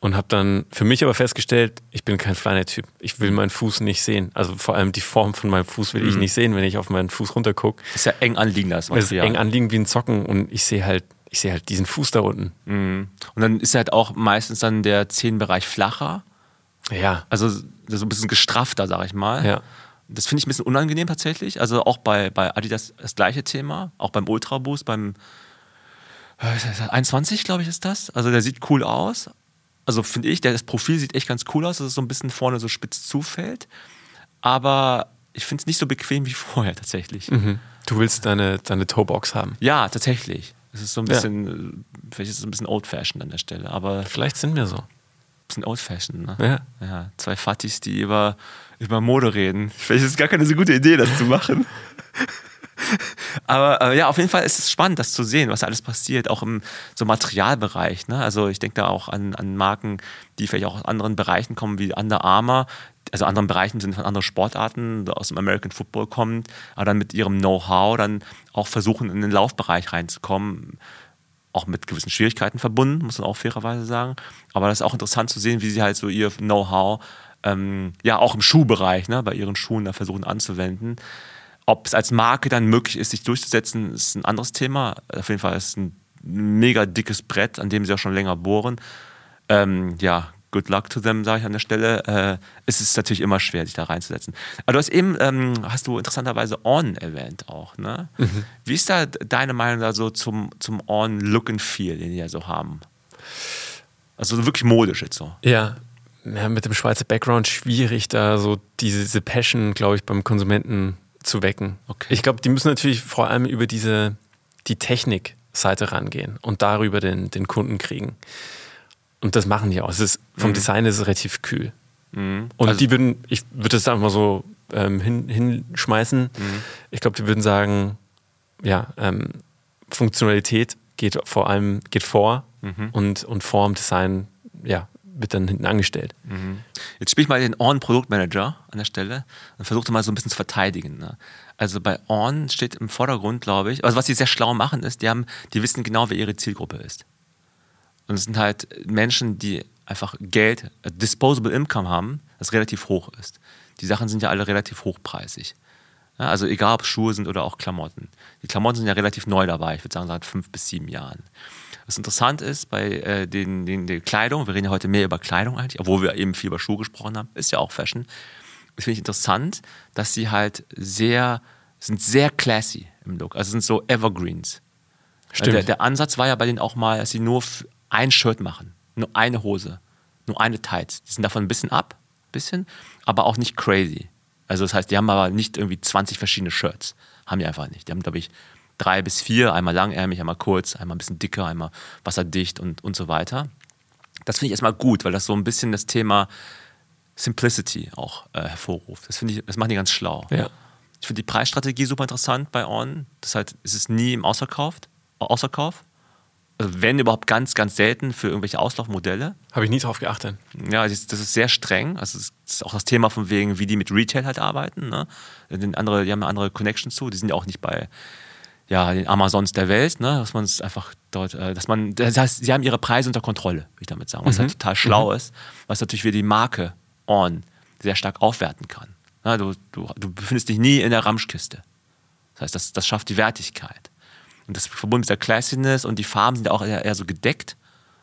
und habe dann für mich aber festgestellt, ich bin kein Flynet-Typ. Ich will meinen Fuß nicht sehen. Also vor allem die Form von meinem Fuß will ich mhm. nicht sehen, wenn ich auf meinen Fuß runtergucke. Ist ja eng anliegend das Material. ist eng anliegend wie ein Zocken und ich sehe halt, ich sehe halt diesen Fuß da unten. Mhm. Und dann ist halt auch meistens dann der Zehenbereich flacher. Ja. Also so ein bisschen gestrafter, sag ich mal. Ja. Das finde ich ein bisschen unangenehm tatsächlich. Also auch bei, bei Adidas das gleiche Thema, auch beim Ultra Boost, beim 21, glaube ich, ist das. Also der sieht cool aus, also finde ich, das Profil sieht echt ganz cool aus, dass es so ein bisschen vorne so spitz zufällt. Aber ich finde es nicht so bequem wie vorher tatsächlich. Mhm. Du willst deine, deine Toebox haben? Ja, tatsächlich. Es ist so ein bisschen, ja. Äh, vielleicht ist es ein bisschen old-fashioned an der Stelle. Aber vielleicht sind wir so. Ein bisschen old-fashioned, ne? Ja. ja. Zwei Fattis, die über, über Mode reden. Vielleicht ist es gar keine so gute Idee, das zu machen. Aber äh, ja, auf jeden Fall ist es spannend, das zu sehen, was alles passiert, auch im so Materialbereich. Ne? Also ich denke da auch an, an Marken, die vielleicht auch aus anderen Bereichen kommen, wie Under Armour, also anderen Bereichen sind von anderen Sportarten, aus dem American Football kommen, aber dann mit ihrem Know-how dann auch versuchen, in den Laufbereich reinzukommen. Auch mit gewissen Schwierigkeiten verbunden, muss man auch fairerweise sagen. Aber das ist auch interessant zu sehen, wie sie halt so ihr Know-how ähm, ja auch im Schuhbereich, ne, bei ihren Schuhen da versuchen anzuwenden. Ob es als Marke dann möglich ist, sich durchzusetzen, ist ein anderes Thema. Auf jeden Fall ist es ein mega dickes Brett, an dem sie auch schon länger bohren. Ähm, ja, good luck to them, sage ich an der Stelle. Äh, es ist natürlich immer schwer, sich da reinzusetzen. Aber du hast eben, ähm, hast du interessanterweise On erwähnt auch. Ne? Mhm. Wie ist da deine Meinung da so zum, zum On Look and Feel, den die ja so haben? Also wirklich modisch jetzt so. Ja. ja, mit dem Schweizer Background schwierig, da so diese Passion, glaube ich, beim Konsumenten zu wecken. Okay. Ich glaube, die müssen natürlich vor allem über diese, die Technikseite rangehen und darüber den, den Kunden kriegen. Und das machen die auch. Es ist, vom mhm. Design ist es relativ kühl. Mhm. Und also die würden, ich würde das einfach mal so ähm, hin, hinschmeißen. Mhm. Ich glaube, die würden sagen, ja, ähm, Funktionalität geht vor allem geht vor mhm. und, und Form, Design, ja, wird dann hinten angestellt. Mhm. Jetzt spiele ich mal den On-Produktmanager an der Stelle und versuche mal so ein bisschen zu verteidigen. Ne? Also bei On steht im Vordergrund, glaube ich, also was sie sehr schlau machen, ist, die, haben, die wissen genau, wer ihre Zielgruppe ist. Und es sind halt Menschen, die einfach Geld, äh, Disposable Income haben, das relativ hoch ist. Die Sachen sind ja alle relativ hochpreisig. Ja, also egal, ob Schuhe sind oder auch Klamotten. Die Klamotten sind ja relativ neu dabei, ich würde sagen seit fünf bis sieben Jahren. Was interessant ist bei äh, den, den, der Kleidung, wir reden ja heute mehr über Kleidung eigentlich, obwohl wir eben viel über Schuhe gesprochen haben, ist ja auch Fashion. Das finde ich interessant, dass sie halt sehr, sind sehr classy im Look. Also sind so Evergreens. Stimmt. Der, der Ansatz war ja bei denen auch mal, dass sie nur ein Shirt machen, nur eine Hose, nur eine Tights. Die sind davon ein bisschen ab, bisschen, aber auch nicht crazy. Also das heißt, die haben aber nicht irgendwie 20 verschiedene Shirts. Haben die einfach nicht. Die haben, glaube ich, drei bis vier, einmal langärmig, einmal kurz, einmal ein bisschen dicker, einmal wasserdicht und, und so weiter. Das finde ich erstmal gut, weil das so ein bisschen das Thema Simplicity auch äh, hervorruft. Das finde ich, das machen die ganz schlau. Ja. Ich finde die Preisstrategie super interessant bei On. Das heißt, es ist nie im Ausverkauf. Ausverkauf. Also wenn überhaupt ganz, ganz selten für irgendwelche Auslaufmodelle. Habe ich nie drauf geachtet. Ja, das ist, das ist sehr streng. Also das ist auch das Thema von wegen, wie die mit Retail halt arbeiten. Ne? Die, andere, die haben eine andere Connection zu. Die sind ja auch nicht bei ja, den Amazons der Welt, ne? dass man es einfach dort, äh, dass man, das heißt, sie haben ihre Preise unter Kontrolle, will ich damit sagen, was halt mhm. halt total schlau mhm. ist, was natürlich für die Marke On sehr stark aufwerten kann. Ja, du, du, du befindest dich nie in der Ramschkiste, Das heißt, das, das schafft die Wertigkeit. Und das verbunden mit der Classiness und die Farben sind auch eher, eher so gedeckt,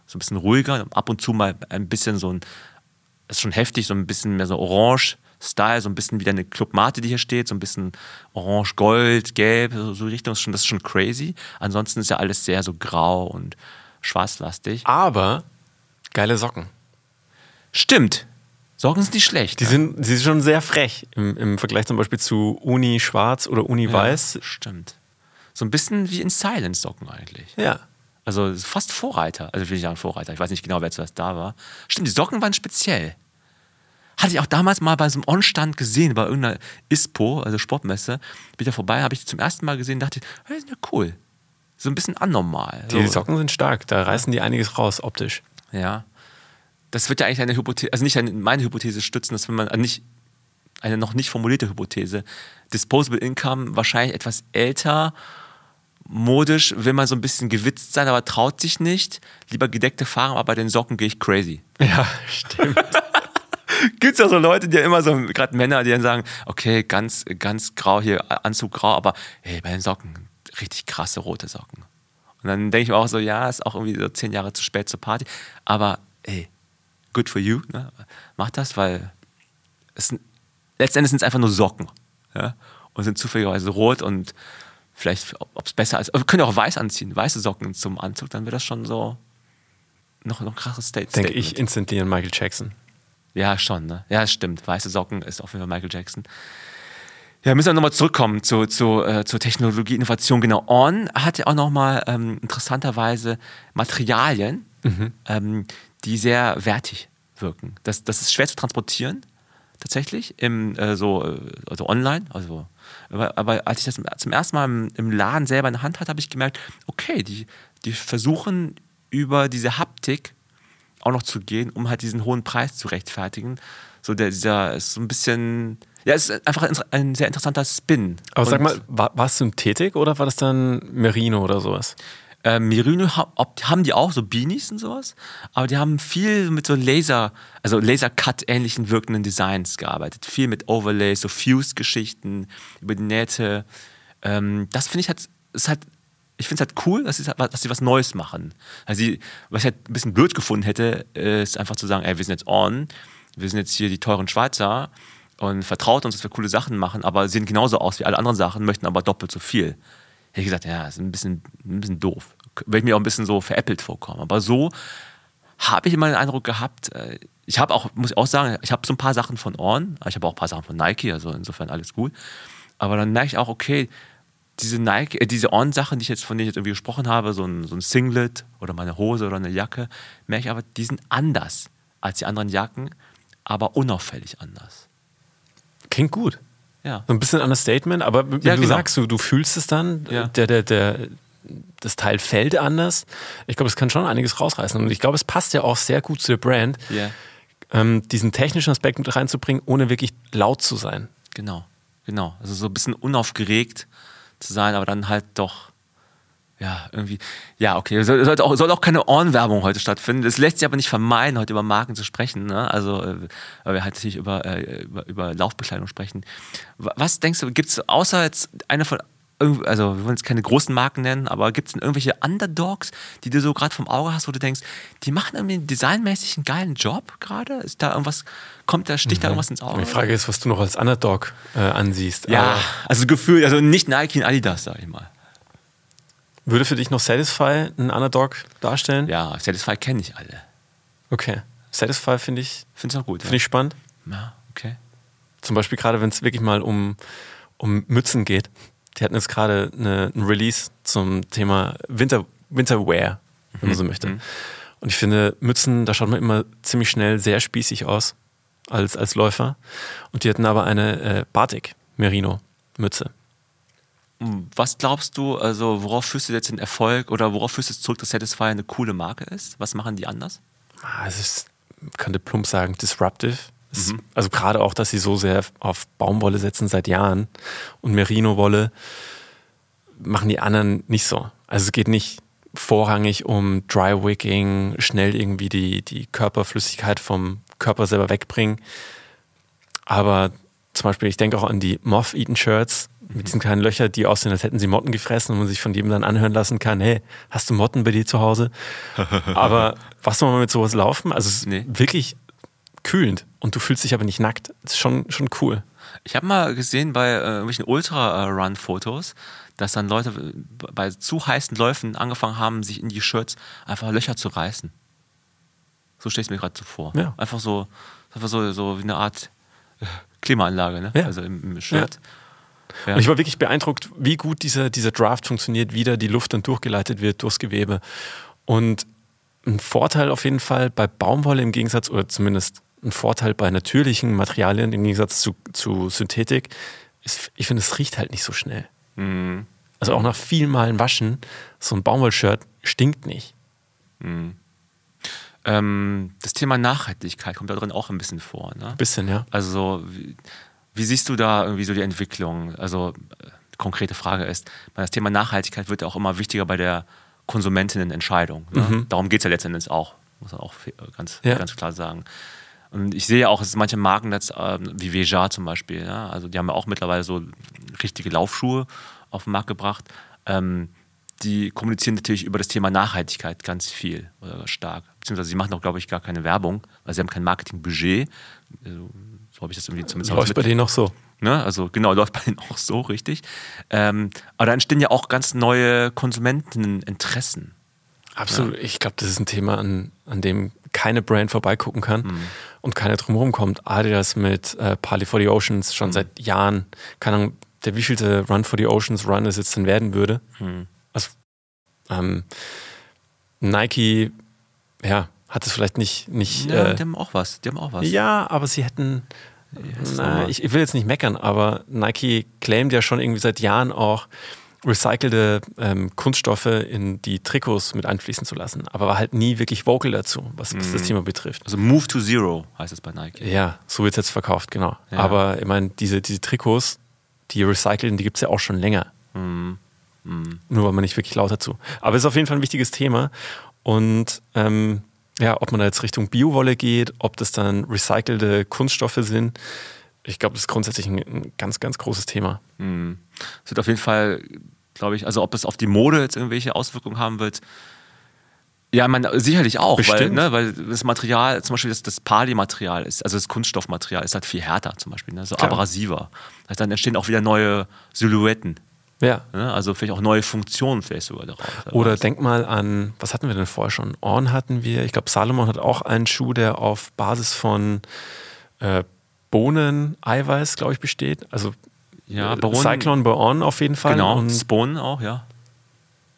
so ein bisschen ruhiger, ab und zu mal ein bisschen so ein, ist schon heftig, so ein bisschen mehr so orange, Style, so ein bisschen wie deine Club Mate, die hier steht, so ein bisschen orange, gold, gelb, so, so Richtung, das ist, schon, das ist schon crazy. Ansonsten ist ja alles sehr so grau und schwarzlastig. Aber geile Socken. Stimmt. Socken sind nicht schlecht. Die, ne? sind, die sind schon sehr frech im, im Vergleich zum Beispiel zu Uni Schwarz oder Uni Ja, Weiß. Stimmt. So ein bisschen wie in Silence Socken eigentlich. Ja. Also fast Vorreiter. Also will ich sagen Vorreiter. Ich weiß nicht genau, wer zuerst da war. Stimmt, die Socken waren speziell. Hatte ich auch damals mal bei so einem On-Stand gesehen, bei irgendeiner ISPO, also Sportmesse. Bin ich da vorbei, habe ich die zum ersten Mal gesehen, dachte, hey, sind ja cool. So ein bisschen anormal. Die so, Socken sind stark, da reißen die einiges raus optisch. Ja. Das wird ja eigentlich eine Hypothese, also nicht eine, meine Hypothese stützen, dass wenn man also nicht eine noch nicht formulierte Hypothese, Disposable Income wahrscheinlich etwas älter, modisch, will man so ein bisschen gewitzt sein, aber traut sich nicht. Lieber gedeckte Farben, aber bei den Socken gehe ich crazy. Ja, stimmt. Gibt es ja so Leute, die ja immer so, gerade Männer, die dann sagen, okay, ganz, ganz grau hier, Anzug grau, aber hey, bei den Socken, richtig krasse rote Socken. Und dann denke ich mir auch so, ja, ist auch irgendwie so zehn Jahre zu spät zur Party, aber ey, good for you, ne? mach das, weil es, letztendlich sind es einfach nur Socken ja? und sind zufälligerweise rot und vielleicht, ob es besser ist, wir können ja auch weiß anziehen, weiße Socken zum Anzug, dann wäre das schon so noch, noch ein krasses State Denke ich instantly an Michael Jackson. Ja, schon, ne? Ja, stimmt. Weiße Socken ist auf jeden Fall Michael Jackson. Ja, müssen wir nochmal zurückkommen zu, zu, äh, zur Technologie-Innovation. Genau, On hat ja auch nochmal ähm, interessanterweise Materialien, ähm, die sehr wertig wirken. Das, das ist schwer zu transportieren, tatsächlich, im, äh, so, äh, also online. Also, aber, aber als ich das zum ersten Mal im, im Laden selber in der Hand hatte, habe ich gemerkt, okay, die, die versuchen über diese Haptik auch noch zu gehen, um halt diesen hohen Preis zu rechtfertigen. So der, dieser ist so ein bisschen, ja, es ist einfach ein, sehr interessanter Spin. Aber sag Und, mal, war, war es Synthetik oder war das dann Merino oder sowas? Äh, Merino haben die auch so Beanies und sowas, aber die haben viel mit so Laser, also Laser-Cut-ähnlichen wirkenden Designs gearbeitet. Viel mit Overlays, so Fused-Geschichten über die Nähte. Ähm, das finde ich halt, ist halt, ich finde es halt cool, dass sie, dass sie was Neues machen. Also sie, was ich halt ein bisschen blöd gefunden hätte, ist einfach zu sagen, ey, wir sind jetzt on, wir sind jetzt hier die teuren Schweizer und vertraut uns, dass wir coole Sachen machen, aber sehen genauso aus wie alle anderen Sachen, möchten aber doppelt so viel. Hätte ich gesagt, ja, das ist ein bisschen, ein bisschen doof. Würde ich mir auch ein bisschen so veräppelt vorkommen. Aber so habe ich immer den Eindruck gehabt, äh, ich habe auch, muss ich auch sagen, ich habe so ein paar Sachen von On, ich habe auch ein paar Sachen von Nike, also insofern alles gut. Aber dann merke ich auch, okay, diese Nike, äh, diese On-Sachen, die ich jetzt, von denen ich jetzt irgendwie gesprochen habe, so ein, so ein Singlet oder meine Hose oder eine Jacke, merke ich aber, die sind anders als die anderen Jacken, aber unauffällig anders. Klingt gut. Ja. So ein bisschen Understatement, aber wenn Ja, du genau. sagst, du, du fühlst es dann, Ja. der, der, der, das Teil fällt anders. Ich glaube, es kann schon einiges rausreißen. Und ich glaube, es passt ja auch sehr gut zu der Brand, Ja. ähm, diesen technischen Aspekt mit reinzubringen, ohne wirklich laut zu sein. Genau, genau. Also so ein bisschen unaufgeregt zu sein, aber dann halt doch, ja, irgendwie, ja, okay. Soll, soll, auch, soll auch keine Ohrenwerbung heute stattfinden. Das lässt sich aber nicht vermeiden, heute über Marken zu sprechen. Ne? Also, äh, weil wir halt natürlich über, äh, über, über Laufbekleidung sprechen. Wa- Was denkst du, gibt es außer jetzt eine von, also wir wollen jetzt keine großen Marken nennen, aber gibt es denn irgendwelche Underdogs, die du so gerade vom Auge hast, wo du denkst, die machen irgendwie designmäßig einen geilen Job gerade? Ist da irgendwas, kommt da, sticht da irgendwas ins Auge? Die Frage ist, was du noch als Underdog äh, ansiehst. Ja, Aber also gefühlt, also nicht Nike und Adidas, sag ich mal. würde für dich noch Satisfy einen Underdog darstellen? Ja, Satisfy kenne ich alle. Okay. Satisfy finde ich, Find's auch gut. finde ich spannend. ja. ja, okay. Zum Beispiel gerade, wenn es wirklich mal um, um Mützen geht. Die hatten jetzt gerade eine, ein Release zum Thema Winter, Winterwear, wenn man so möchte. Und ich finde, Mützen, da schaut man immer ziemlich schnell sehr spießig aus als, als Läufer. Und die hatten aber eine äh, Batik Merino Mütze. Was glaubst du, also worauf führst du jetzt den Erfolg oder worauf führst du es zurück, dass Satisfy eine coole Marke ist? Was machen die anders? Ah, Es ist, könnte plump sagen, disruptive. Es, Also gerade auch, dass sie so sehr auf Baumwolle setzen seit Jahren und Merino-Wolle machen die anderen nicht so. Also es geht nicht vorrangig um Dry Wicking, schnell irgendwie die, die Körperflüssigkeit vom Körper selber wegbringen. Aber zum Beispiel, ich denke auch an die Moth-Eaten Shirts, mit diesen kleinen Löchern, die aussehen, als hätten sie Motten gefressen und man sich von jedem dann anhören lassen kann, hey, hast du Motten bei dir zu Hause? Aber was soll man mit sowas laufen? Also es ist Nee. wirklich kühlend und du fühlst dich aber nicht nackt. Das ist schon, schon cool. Ich habe mal gesehen bei äh, irgendwelchen Ultra-Run-Fotos, dass dann Leute bei zu heißen Läufen angefangen haben, sich in die Shirts einfach Löcher zu reißen. So stelle ich es mir gerade so vor. Ja. Einfach so, einfach so, so wie eine Art äh, Klimaanlage, ne? Ja. Also im, im Shirt. Ja. Und ich war wirklich beeindruckt, wie gut dieser, dieser Draft funktioniert, wie da die Luft dann durchgeleitet wird durchs Gewebe. Und ein Vorteil auf jeden Fall bei Baumwolle im Gegensatz, oder zumindest ein Vorteil bei natürlichen Materialien im Gegensatz zu, zu Synthetik, ist, ich finde, es riecht halt nicht so schnell. Mhm. Also auch nach vielen Malen waschen, so ein Baumwollshirt stinkt nicht. Ähm, das Thema Nachhaltigkeit kommt da drin auch ein bisschen vor. Ne? Ein bisschen, ja. Also, wie, wie siehst du da irgendwie so die Entwicklung? Also, äh, konkrete Frage ist, das Thema Nachhaltigkeit wird ja auch immer wichtiger bei der Konsumentinnenentscheidung. Ne? Darum geht es ja letztendlich auch, muss man auch ganz, Ja. ganz klar sagen. Und ich sehe ja auch, dass manche Marken jetzt, ähm, wie Veja zum Beispiel, ja, also die haben ja auch mittlerweile so richtige Laufschuhe auf den Markt gebracht. Ähm, die kommunizieren natürlich über das Thema Nachhaltigkeit ganz viel oder stark. Beziehungsweise sie machen auch, glaube ich, gar keine Werbung, weil sie haben kein Marketingbudget. Also, so habe ich das irgendwie zumindest Läuft bei denen noch so. Ne? Also genau, läuft bei denen auch so, richtig. Ähm, aber da entstehen ja auch ganz neue Konsumenteninteressen. Absolut. Ich glaube, das ist ein Thema, an, an dem keine Brand vorbeigucken kann und keiner drumherum kommt. Adidas mit äh, Parley for the Oceans schon seit Jahren. Keine Ahnung, der wievielte Run for the Oceans Run es jetzt denn werden würde. Also, ähm, Nike, ja, hat es vielleicht nicht. nicht Ja, äh, die haben auch was. Die haben auch was. ja, aber sie hätten. Na, ich, ich will jetzt nicht meckern, aber Nike claimt ja schon irgendwie seit Jahren auch recycelte ähm, Kunststoffe in die Trikots mit einfließen zu lassen, aber war halt nie wirklich vocal dazu, was, was das Thema betrifft. Also Move to Zero heißt es bei Nike. Ja, so wird es jetzt verkauft, genau. Ja. Aber ich meine, diese, diese Trikots, die recycelten, die gibt es ja auch schon länger. Mhm. Nur war man nicht wirklich laut dazu. Aber es ist auf jeden Fall ein wichtiges Thema. Und ähm, ja, ob man da jetzt Richtung Biowolle geht, ob das dann recycelte Kunststoffe sind, ich glaube, das ist grundsätzlich ein, ein ganz, ganz großes Thema. Es wird auf jeden Fall, glaube ich, also ob es auf die Mode jetzt irgendwelche Auswirkungen haben wird. Ja, man, sicherlich auch, weil, ne, weil das Material, zum Beispiel das, das Pali-Material ist, also das Kunststoffmaterial ist halt viel härter zum Beispiel, ne, so Klar. abrasiver. Das heißt, dann entstehen auch wieder neue Silhouetten, Ja. ne, also vielleicht auch neue Funktionen vielleicht sogar daraus. Oder denk mal an, was hatten wir denn vorher schon? Orn hatten wir, ich glaube, Salomon hat auch einen Schuh, der auf Basis von äh, Bohnen-Eiweiß, glaube ich, besteht. Also ja, äh, Baron, Cyclone bei Orn auf jeden Fall. genau, Und, Sponen auch, ja.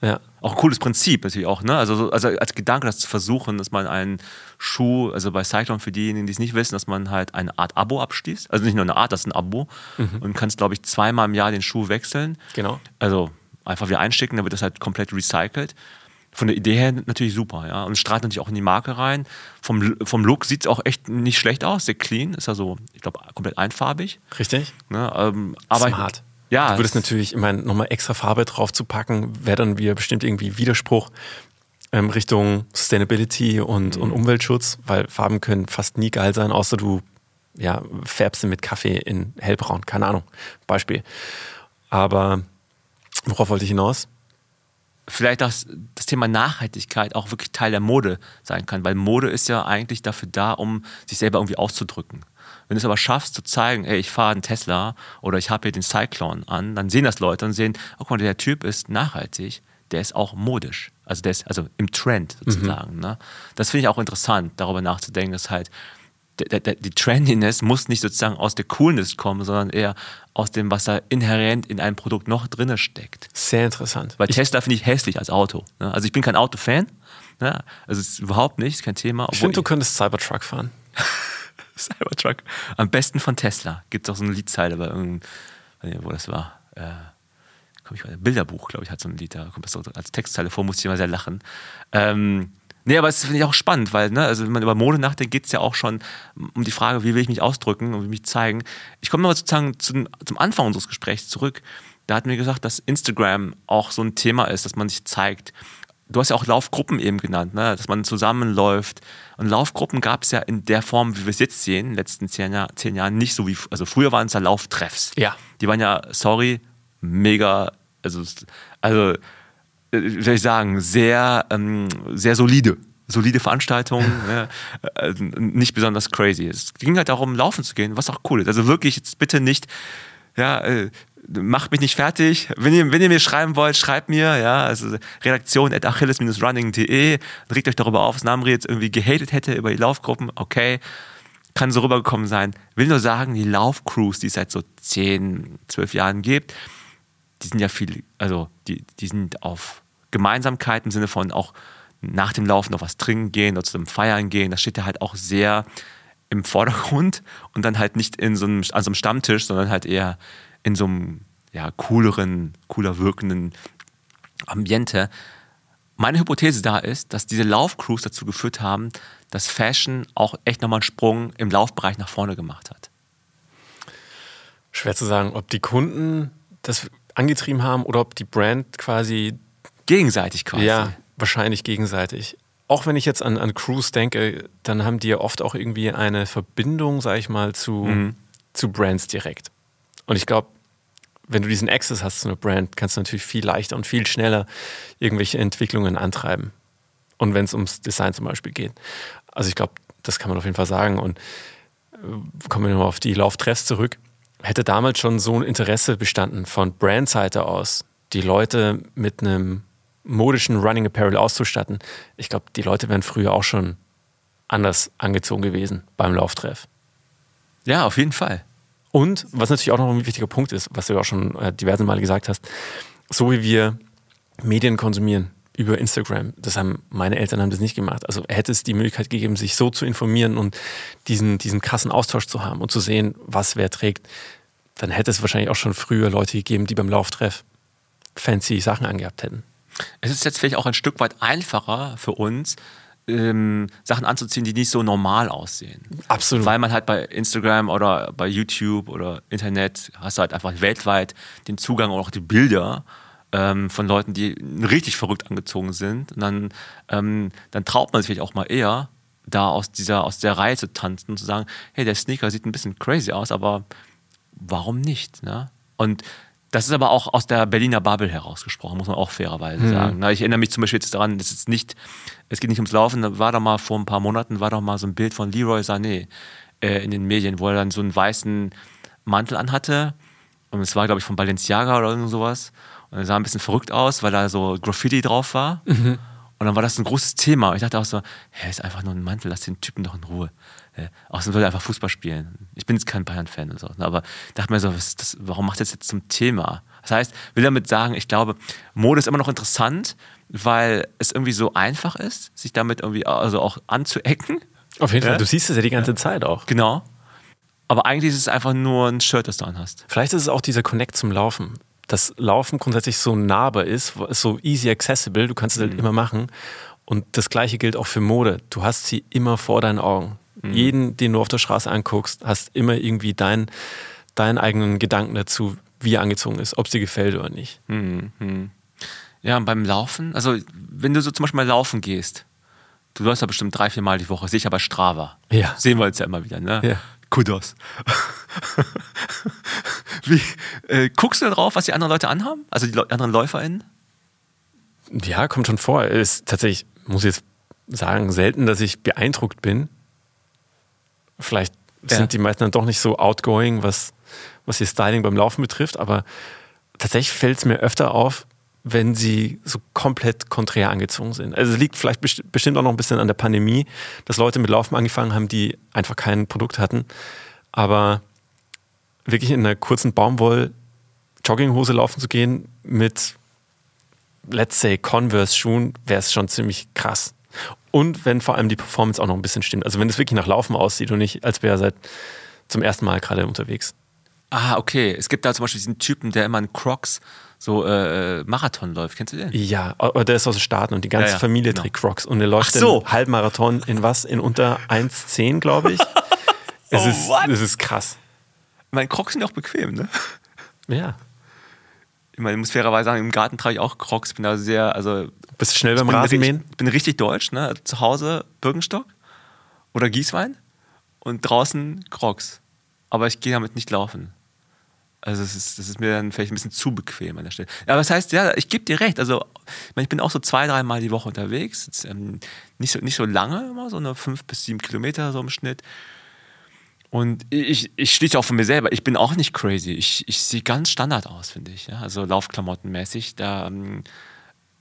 ja. Auch ein cooles Prinzip natürlich auch, ne? Also, so- also als Gedanke, das zu versuchen, dass man einen Schuh, also bei Cyclone für diejenigen, die es nicht wissen, dass man halt eine Art Abo abschließt. Also nicht nur eine Art, das ist ein Abo. Und kannst, glaube ich, zweimal im Jahr den Schuh wechseln. Genau. Also einfach wieder einschicken, dann wird das halt komplett recycelt. Von der Idee her natürlich super, ja. Und strahlt natürlich auch in die Marke rein. Vom, vom Look sieht es auch echt nicht schlecht aus, sehr clean. Ist ja so, ich glaube, komplett einfarbig. Richtig? Ne? Ähm, aber Smart. Ja, Du würdest natürlich, ich meine, nochmal extra Farbe drauf zu packen, wäre dann wieder bestimmt irgendwie Widerspruch ähm, Richtung Sustainability und, Mhm. und Umweltschutz, weil Farben können fast nie geil sein, außer du ja, färbst sie mit Kaffee in hellbraun. Keine Ahnung. Beispiel. Aber worauf wollte ich hinaus? Vielleicht dass das Thema Nachhaltigkeit auch wirklich Teil der Mode sein kann, weil Mode ist ja eigentlich dafür da, um sich selber irgendwie auszudrücken. Wenn du es aber schaffst zu zeigen, ey, ich fahre einen Tesla oder ich habe hier den Cyclone an, dann sehen das Leute und sehen, oh, guck mal, der Typ ist nachhaltig, der ist auch modisch. Also der ist also im Trend sozusagen. Ne? Das finde ich auch interessant, darüber nachzudenken, dass halt der, der, die Trendiness muss nicht sozusagen aus der Coolness kommen, sondern eher aus dem, was da inhärent in einem Produkt noch drinne steckt. Sehr interessant. Weil Tesla finde ich hässlich als Auto. Ne? Also ich bin kein Autofan. Ne? Also überhaupt nicht, kein Thema. Ich finde, du könntest Cybertruck fahren. Cybertruck. Am besten von Tesla. Gibt es auch so eine Liedzeile bei irgendeinem, wo das war. Äh, komm ich weiter. Bilderbuch, glaube ich, hat so ein Lied, da kommt das so als Textzeile vor, musste ich immer sehr lachen. Ähm, nee, aber es finde ich auch spannend, weil, ne, also wenn man über Mode nachdenkt, geht es ja auch schon um die Frage, wie will ich mich ausdrücken und wie mich zeigen. Ich komme nochmal sozusagen zum, zum Anfang unseres Gesprächs zurück. Da hatten wir gesagt, dass Instagram auch so ein Thema ist, dass man sich zeigt. Du hast ja auch Laufgruppen eben genannt, ne? dass man zusammenläuft. Und Laufgruppen gab es ja in der Form, wie wir es jetzt sehen, in den letzten zehn, Jahr, zehn Jahren nicht so wie, also früher waren es ja Lauftreffs. Ja. Die waren ja, sorry, mega, also, also wie soll ich sagen, sehr, ähm, sehr solide. Solide Veranstaltung, ja, äh, nicht besonders crazy. Es ging halt darum, laufen zu gehen, was auch cool ist. Also wirklich, jetzt bitte nicht, ja, äh, macht mich nicht fertig. Wenn ihr, wenn ihr mir schreiben wollt, schreibt mir, ja, also redaktion at achilles-running.de, regt euch darüber auf, dass Namri jetzt irgendwie gehatet hätte über die Laufgruppen, okay, kann so rübergekommen sein. Will nur sagen, die Laufcrews, die es seit so 10, 12 Jahren gibt, die sind ja viel, also die, die sind auf Gemeinsamkeit im Sinne von auch nach dem Laufen noch was trinken gehen oder zum Feiern gehen, das steht ja halt auch sehr im Vordergrund und dann halt nicht in so einem, an so einem Stammtisch, sondern halt eher in so einem ja, cooleren, cooler wirkenden Ambiente. Meine Hypothese da ist, dass diese Laufcrews dazu geführt haben, dass Fashion auch echt nochmal einen Sprung im Laufbereich nach vorne gemacht hat. Schwer zu sagen, ob die Kunden das angetrieben haben oder ob die Brand quasi. Gegenseitig quasi. Ja, wahrscheinlich gegenseitig. Auch wenn ich jetzt an, an Cruise denke, dann haben die ja oft auch irgendwie eine Verbindung, sag ich mal, zu, mhm. zu Brands direkt. Und ich glaube, wenn du diesen Access hast zu einer Brand, kannst du natürlich viel leichter und viel schneller irgendwelche Entwicklungen antreiben. Und wenn es ums Design zum Beispiel geht. Also ich glaube, das kann man auf jeden Fall sagen. Und äh, kommen wir nochmal auf die Lauftreffs zurück. Hätte damals schon so ein Interesse bestanden von Brandseite aus, die Leute mit einem modischen Running Apparel auszustatten. Ich glaube, die Leute wären früher auch schon anders angezogen gewesen beim Lauftreff. Ja, auf jeden Fall. Und was natürlich auch noch ein wichtiger Punkt ist, was du ja auch schon äh, diverse Male gesagt hast, so wie wir Medien konsumieren über Instagram, das haben meine Eltern haben das nicht gemacht. Also hätte es die Möglichkeit gegeben, sich so zu informieren und diesen, diesen krassen Austausch zu haben und zu sehen, was wer trägt, dann hätte es wahrscheinlich auch schon früher Leute gegeben, die beim Lauftreff fancy Sachen angehabt hätten. Es ist jetzt vielleicht auch ein Stück weit einfacher für uns, ähm, Sachen anzuziehen, die nicht so normal aussehen. Absolut. Weil man halt bei Instagram oder bei YouTube oder Internet hast du halt einfach weltweit den Zugang und auch die Bilder ähm, von Leuten, die richtig verrückt angezogen sind. Und dann, ähm, dann traut man sich vielleicht auch mal eher, da aus dieser, aus der Reihe zu tanzen und zu sagen, hey, der Sneaker sieht ein bisschen crazy aus, aber warum nicht? Ne? Und das ist aber auch aus der Berliner Bubble herausgesprochen, muss man auch fairerweise mhm. sagen. Ich erinnere mich zum Beispiel jetzt daran, das ist nicht, es geht nicht ums Laufen, da war doch mal vor ein paar Monaten, war doch mal so ein Bild von Leroy Sané äh, in den Medien, wo er dann so einen weißen Mantel anhatte. Und es war, glaube ich, von Balenciaga oder sowas. Und er sah ein bisschen verrückt aus, weil da so Graffiti drauf war. Mhm. Und dann war das ein großes Thema. Und ich dachte auch so, hä, ist einfach nur ein Mantel, lass den Typen doch in Ruhe. Äh, außerdem soll er einfach Fußball spielen. Ich bin jetzt kein Bayern-Fan und so. Ne, aber dachte mir so, das, warum macht er das jetzt zum Thema? Das heißt, will damit sagen, ich glaube, Mode ist immer noch interessant, weil es irgendwie so einfach ist, sich damit irgendwie also auch anzuecken. Auf jeden ja? Fall, du siehst es ja die ganze ja. Zeit auch. Genau. Aber eigentlich ist es einfach nur ein Shirt, das du anhast. Vielleicht ist es auch dieser Connect zum Laufen. Dass Laufen grundsätzlich so nahbar ist, so easy accessible, du kannst es halt mhm. immer machen. Und das gleiche gilt auch für Mode. Du hast sie immer vor deinen Augen. Mhm. Jeden, den du auf der Straße anguckst, hast immer irgendwie deinen, deinen eigenen Gedanken dazu, wie er angezogen ist, ob es dir gefällt oder nicht. Mhm. Ja, und beim Laufen, also wenn du so zum Beispiel mal laufen gehst, du läufst ja bestimmt drei, vier Mal die Woche, sicher bei Strava. Ja. Sehen wir uns ja immer wieder, ne? Ja. Kudos. Wie, äh, guckst du drauf, was die anderen Leute anhaben? Also die Le anderen LäuferInnen? Ja, kommt schon vor. Es ist tatsächlich, muss ich jetzt sagen, selten, dass ich beeindruckt bin. Vielleicht ja. sind die meisten dann doch nicht so outgoing, was, was ihr Styling beim Laufen betrifft, aber tatsächlich fällt es mir öfter auf, wenn sie so komplett konträr angezogen sind. Also es liegt vielleicht bestimmt auch noch ein bisschen an der Pandemie, dass Leute mit Laufen angefangen haben, die einfach kein Produkt hatten. Aber wirklich in einer kurzen Baumwoll-Jogginghose laufen zu gehen mit, let's say, Converse-Schuhen, wäre es schon ziemlich krass. Und wenn vor allem die Performance auch noch ein bisschen stimmt. Also wenn es wirklich nach Laufen aussieht und nicht, als wäre er seit zum ersten Mal gerade unterwegs. Ah, okay. Es gibt da zum Beispiel diesen Typen, der immer in Crocs so äh, Marathon läuft. Kennst du den? Ja, aber der ist aus den Staaten und die ganze ja, ja, Familie genau. trägt Crocs und er läuft so. den Halbmarathon in was? In unter 1,10, glaube ich. es, oh, ist, es ist krass. Meine Crocs sind auch bequem, ne? Ja. Ich meine, ich muss fairerweise sagen, im Garten trage ich auch Crocs. Bin da sehr, also. Bist du schnell beim Rasenmähen? Ich bin richtig deutsch, ne? Zu Hause Birkenstock oder Gießwein und draußen Crocs. Aber ich gehe damit nicht laufen. Also das ist, das ist mir dann vielleicht ein bisschen zu bequem an der Stelle. Aber das heißt, ja, ich gebe dir recht. Also ich, bin auch so zwei, dreimal die Woche unterwegs. Jetzt, ähm, nicht, so, nicht so lange immer, so eine fünf bis sieben Kilometer so im Schnitt. Und ich, ich schließe auch von mir selber, ich bin auch nicht crazy. Ich, ich sehe ganz Standard aus, finde ich. Ja? Also Laufklamottenmäßig. Da, ähm,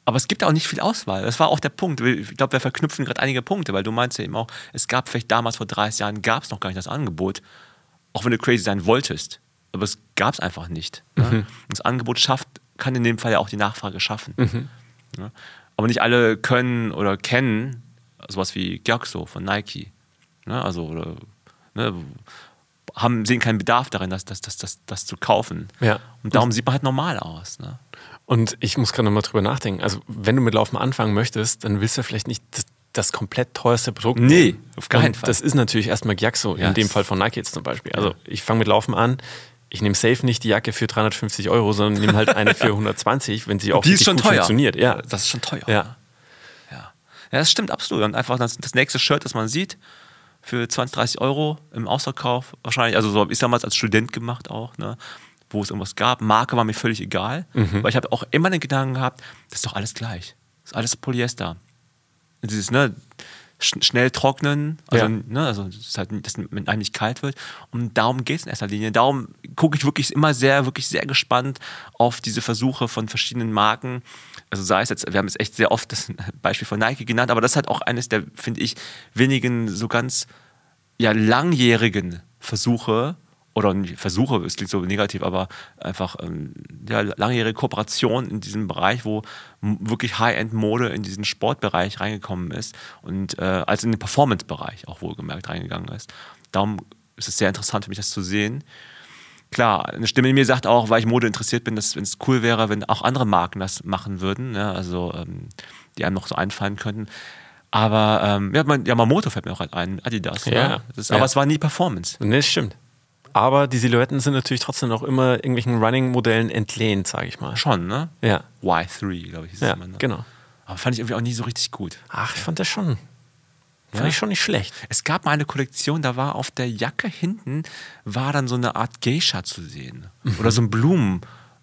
aber es gibt auch nicht viel Auswahl. Das war auch der Punkt. Ich glaube, wir verknüpfen gerade einige Punkte, weil du meinst ja eben auch, es gab vielleicht damals vor 30 Jahren, gab es noch gar nicht das Angebot, auch wenn du crazy sein wolltest. Aber es gab es einfach nicht. Mhm. Ja? Das Angebot schafft, kann in dem Fall ja auch die Nachfrage schaffen. Mhm. Ja? Aber nicht alle können oder kennen sowas wie Gyakso von Nike. Ne? Also, oder ne, haben, sehen keinen Bedarf darin, das, das, das, das, das zu kaufen. Ja. Und darum sieht man halt normal aus. Ne? Und ich muss gerade nochmal drüber nachdenken. Also, wenn du mit Laufen anfangen möchtest, dann willst du vielleicht nicht das, das komplett teuerste Produkt. Nee, auf keinen Und Fall. Das ist natürlich erstmal Gyakso, Ja, in dem Fall von Nike jetzt zum Beispiel. Also, ich fange mit Laufen an. Ich nehme safe nicht die Jacke für 350 Euro, sondern nehme halt eine für 120, wenn sie auch Die ist schon gut teuer. funktioniert. Ja. Das ist schon teuer. Ja. Ja, ja das stimmt absolut. Und einfach das, das nächste Shirt, das man sieht, für 20, 30 Euro im Ausverkauf, wahrscheinlich, also so habe ich damals als Student gemacht auch, ne, wo es irgendwas gab. Marke war mir völlig egal, Mhm. weil ich habe auch immer den Gedanken gehabt, das ist doch alles gleich. Das ist alles Polyester. Dieses, ne, sch schnell trocknen, also, Ja. ne, also das ist halt, dass man eigentlich kalt wird. Und darum geht es in erster Linie. Darum gucke ich wirklich immer sehr, wirklich sehr gespannt auf diese Versuche von verschiedenen Marken. Also sei es jetzt, wir haben jetzt echt sehr oft das Beispiel von Nike genannt, aber das ist halt auch eines der, finde ich, wenigen so ganz ja, langjährigen Versuche, oder Versuche, es klingt so negativ, aber einfach ähm, ja, langjährige Kooperation in diesem Bereich, wo wirklich High-End-Mode in diesen Sportbereich reingekommen ist und äh, also in den Performance-Bereich auch wohlgemerkt reingegangen ist. Darum ist es sehr interessant für mich, das zu sehen. Klar, eine Stimme in mir sagt auch, weil ich Mode interessiert bin, dass wenn es cool wäre, wenn auch andere Marken das machen würden, ne? also ähm, die einem noch so einfallen könnten. Aber ähm, ja, mein, Yamamoto fällt mir auch ein, Adidas. Ja, ne? ja. aber es war nie Performance. Nee, das stimmt. Aber die Silhouetten sind natürlich trotzdem noch immer irgendwelchen Running-Modellen entlehnt, sage ich mal. Schon, ne? Ja, Y3, glaube ich, hieß ja immer. Ne? genau. Aber fand ich irgendwie auch nie so richtig gut. Ach, ich fand das schon. Fand Ja? ich schon nicht schlecht. Es gab mal eine Kollektion, da war auf der Jacke hinten war dann so eine Art Geisha zu sehen. Mhm. Oder so ein Blumen,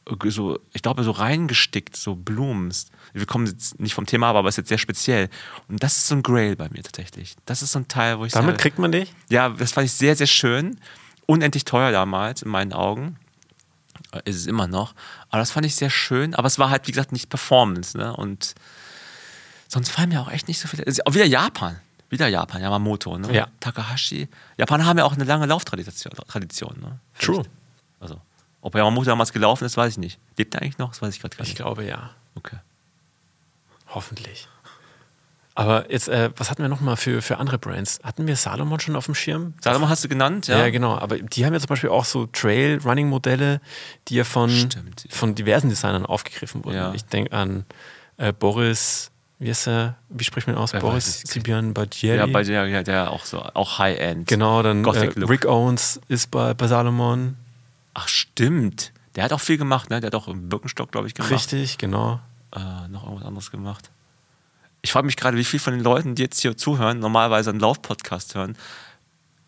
äh, so, ich glaube, so reingestickt, so Blumen. Wir kommen jetzt nicht vom Thema, aber es ist jetzt sehr speziell. Und das ist so ein Grail bei mir tatsächlich. Das ist so ein Teil, wo ich Damit sage, kriegt man dich? Ja, das fand ich sehr, sehr schön. Unendlich teuer damals in meinen Augen. Äh, Ist es immer noch. Aber das fand ich sehr schön. Aber es war halt, wie gesagt, nicht Performance. Ne? Und sonst fallen mir auch echt nicht so viele. Also Auch wieder Japan. Wieder Japan, Yamamoto. Ne? Ja. Takahashi. Japaner haben ja auch eine lange Lauftradition. Tradition, ne? True. Also, ob Yamamoto damals gelaufen ist, weiß ich nicht. Lebt er eigentlich noch? Das weiß ich gerade gar Ich nicht. glaube ja. Okay. Hoffentlich. Aber jetzt, äh, was hatten wir nochmal für, für andere Brands? Hatten wir Salomon schon auf dem Schirm? Salomon hast du genannt, Ja. ja? genau. Aber die haben ja zum Beispiel auch so Trail-Running-Modelle, die ja von, Stimmt. von diversen Designern aufgegriffen wurden. Ja. Ich denke an äh, Boris, wie ist er? Wie spricht man aus? Wer Boris. Zibian Bajeri. Ja, bei der, ja, der auch so, auch High-End. Genau, dann äh. Rick Owens ist bei, bei Salomon. Ach, stimmt. Der hat auch viel gemacht, ne? Der hat auch im Birkenstock, glaube ich, gemacht. Richtig, genau. Äh, noch irgendwas anderes gemacht. Ich frage mich gerade, wie viele von den Leuten, die jetzt hier zuhören, normalerweise einen Lauf-Podcast hören,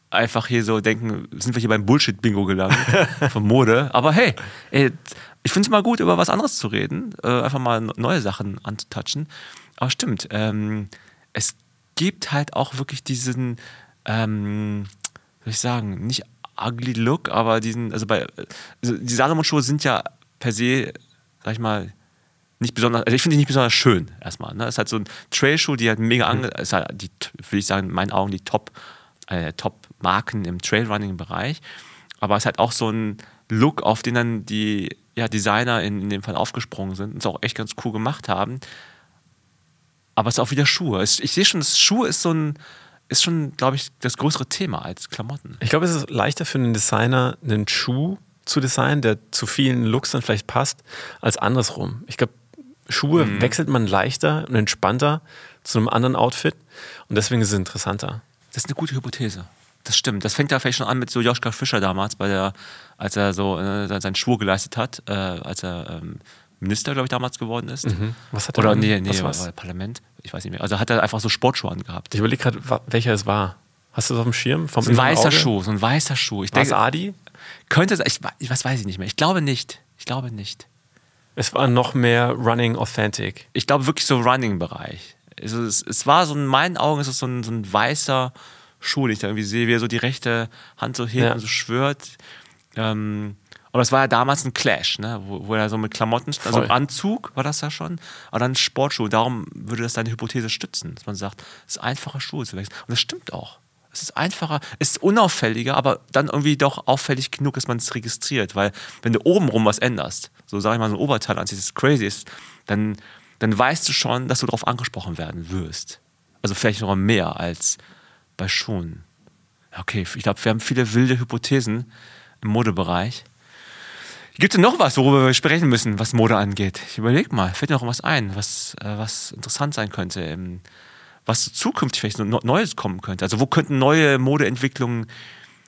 einfach hier so denken, sind wir hier beim Bullshit-Bingo gelangt von Mode. Aber hey, ey, ich finde es mal gut, über was anderes zu reden, äh, einfach mal neue Sachen anzutatschen. Aber stimmt, ähm, es gibt halt auch wirklich diesen, ähm, soll ich sagen, nicht ugly Look, aber diesen, also bei, also die Salomon-Schuhe sind ja per se, sag ich mal, nicht besonders, also ich finde die nicht besonders schön erstmal. Ne? Es ist halt so ein Trailschuh, die halt mega ange, ist halt die, würde ich sagen, in meinen Augen die Top, äh, Top-Marken im Trailrunning-Bereich. Aber es ist halt auch so ein Look, auf den dann die ja, Designer in, in dem Fall aufgesprungen sind und es auch echt ganz cool gemacht haben. Aber es ist auch wieder Schuhe. Es, ich sehe schon, das Schuhe ist so ein, ist schon, glaube ich, das größere Thema als Klamotten. Ich glaube, es ist leichter für einen Designer, einen Schuh zu designen, der zu vielen Looks dann vielleicht passt, als andersrum. Ich glaube, Schuhe Mhm. wechselt man leichter und entspannter zu einem anderen Outfit und deswegen ist es interessanter. Das ist eine gute Hypothese. Das stimmt. Das fängt ja vielleicht schon an mit so Joschka Fischer damals, bei der, als er so äh, seinen Schwur geleistet hat, äh, als er ähm, Minister, glaube ich, damals geworden ist. Was hat er Oder an? nee, nee, Was war, war's? war Parlament. Ich weiß nicht mehr. Also hat er einfach so Sportschuhe angehabt. Ich überlege gerade, welcher es war. Hast du das auf dem Schirm? Vom So ein weißer Auge? Schuh, so ein weißer Schuh. Ich es denke, Adi? Könnte sein, ich, ich- was weiß ich nicht mehr. Ich glaube nicht. Ich glaube nicht. Es war noch mehr Running Authentic. Ich glaube wirklich so Running-Bereich. Also es, es war so in meinen Augen ist es so ein, so ein weißer Schuh, den ich da irgendwie sehe, wie er so die rechte Hand so hebt Ja. und so schwört. Ähm, aber das war ja damals ein Clash, ne? wo, wo er so mit Klamotten, also Voll. im Anzug war das ja schon, aber dann Sportschuh. Darum würde das deine Hypothese stützen, dass man sagt, es ist einfacher Schuhe zu wechseln. Und das stimmt auch. Es ist einfacher, es ist unauffälliger, aber dann irgendwie doch auffällig genug, dass man es registriert. Weil wenn du obenrum was änderst, so sag ich mal, so ein Oberteil anziehst, das crazy ist, dann, dann weißt du schon, dass du darauf angesprochen werden wirst. Also vielleicht noch mehr als bei Schuhen. Okay, ich glaube, wir haben viele wilde Hypothesen im Modebereich. Gibt es noch was, worüber wir sprechen müssen, was Mode angeht? Ich überleg mal, fällt dir noch was ein, was, äh, was interessant sein könnte, ähm, was zukünftig vielleicht so Neues kommen könnte. Also wo könnten neue Modeentwicklungen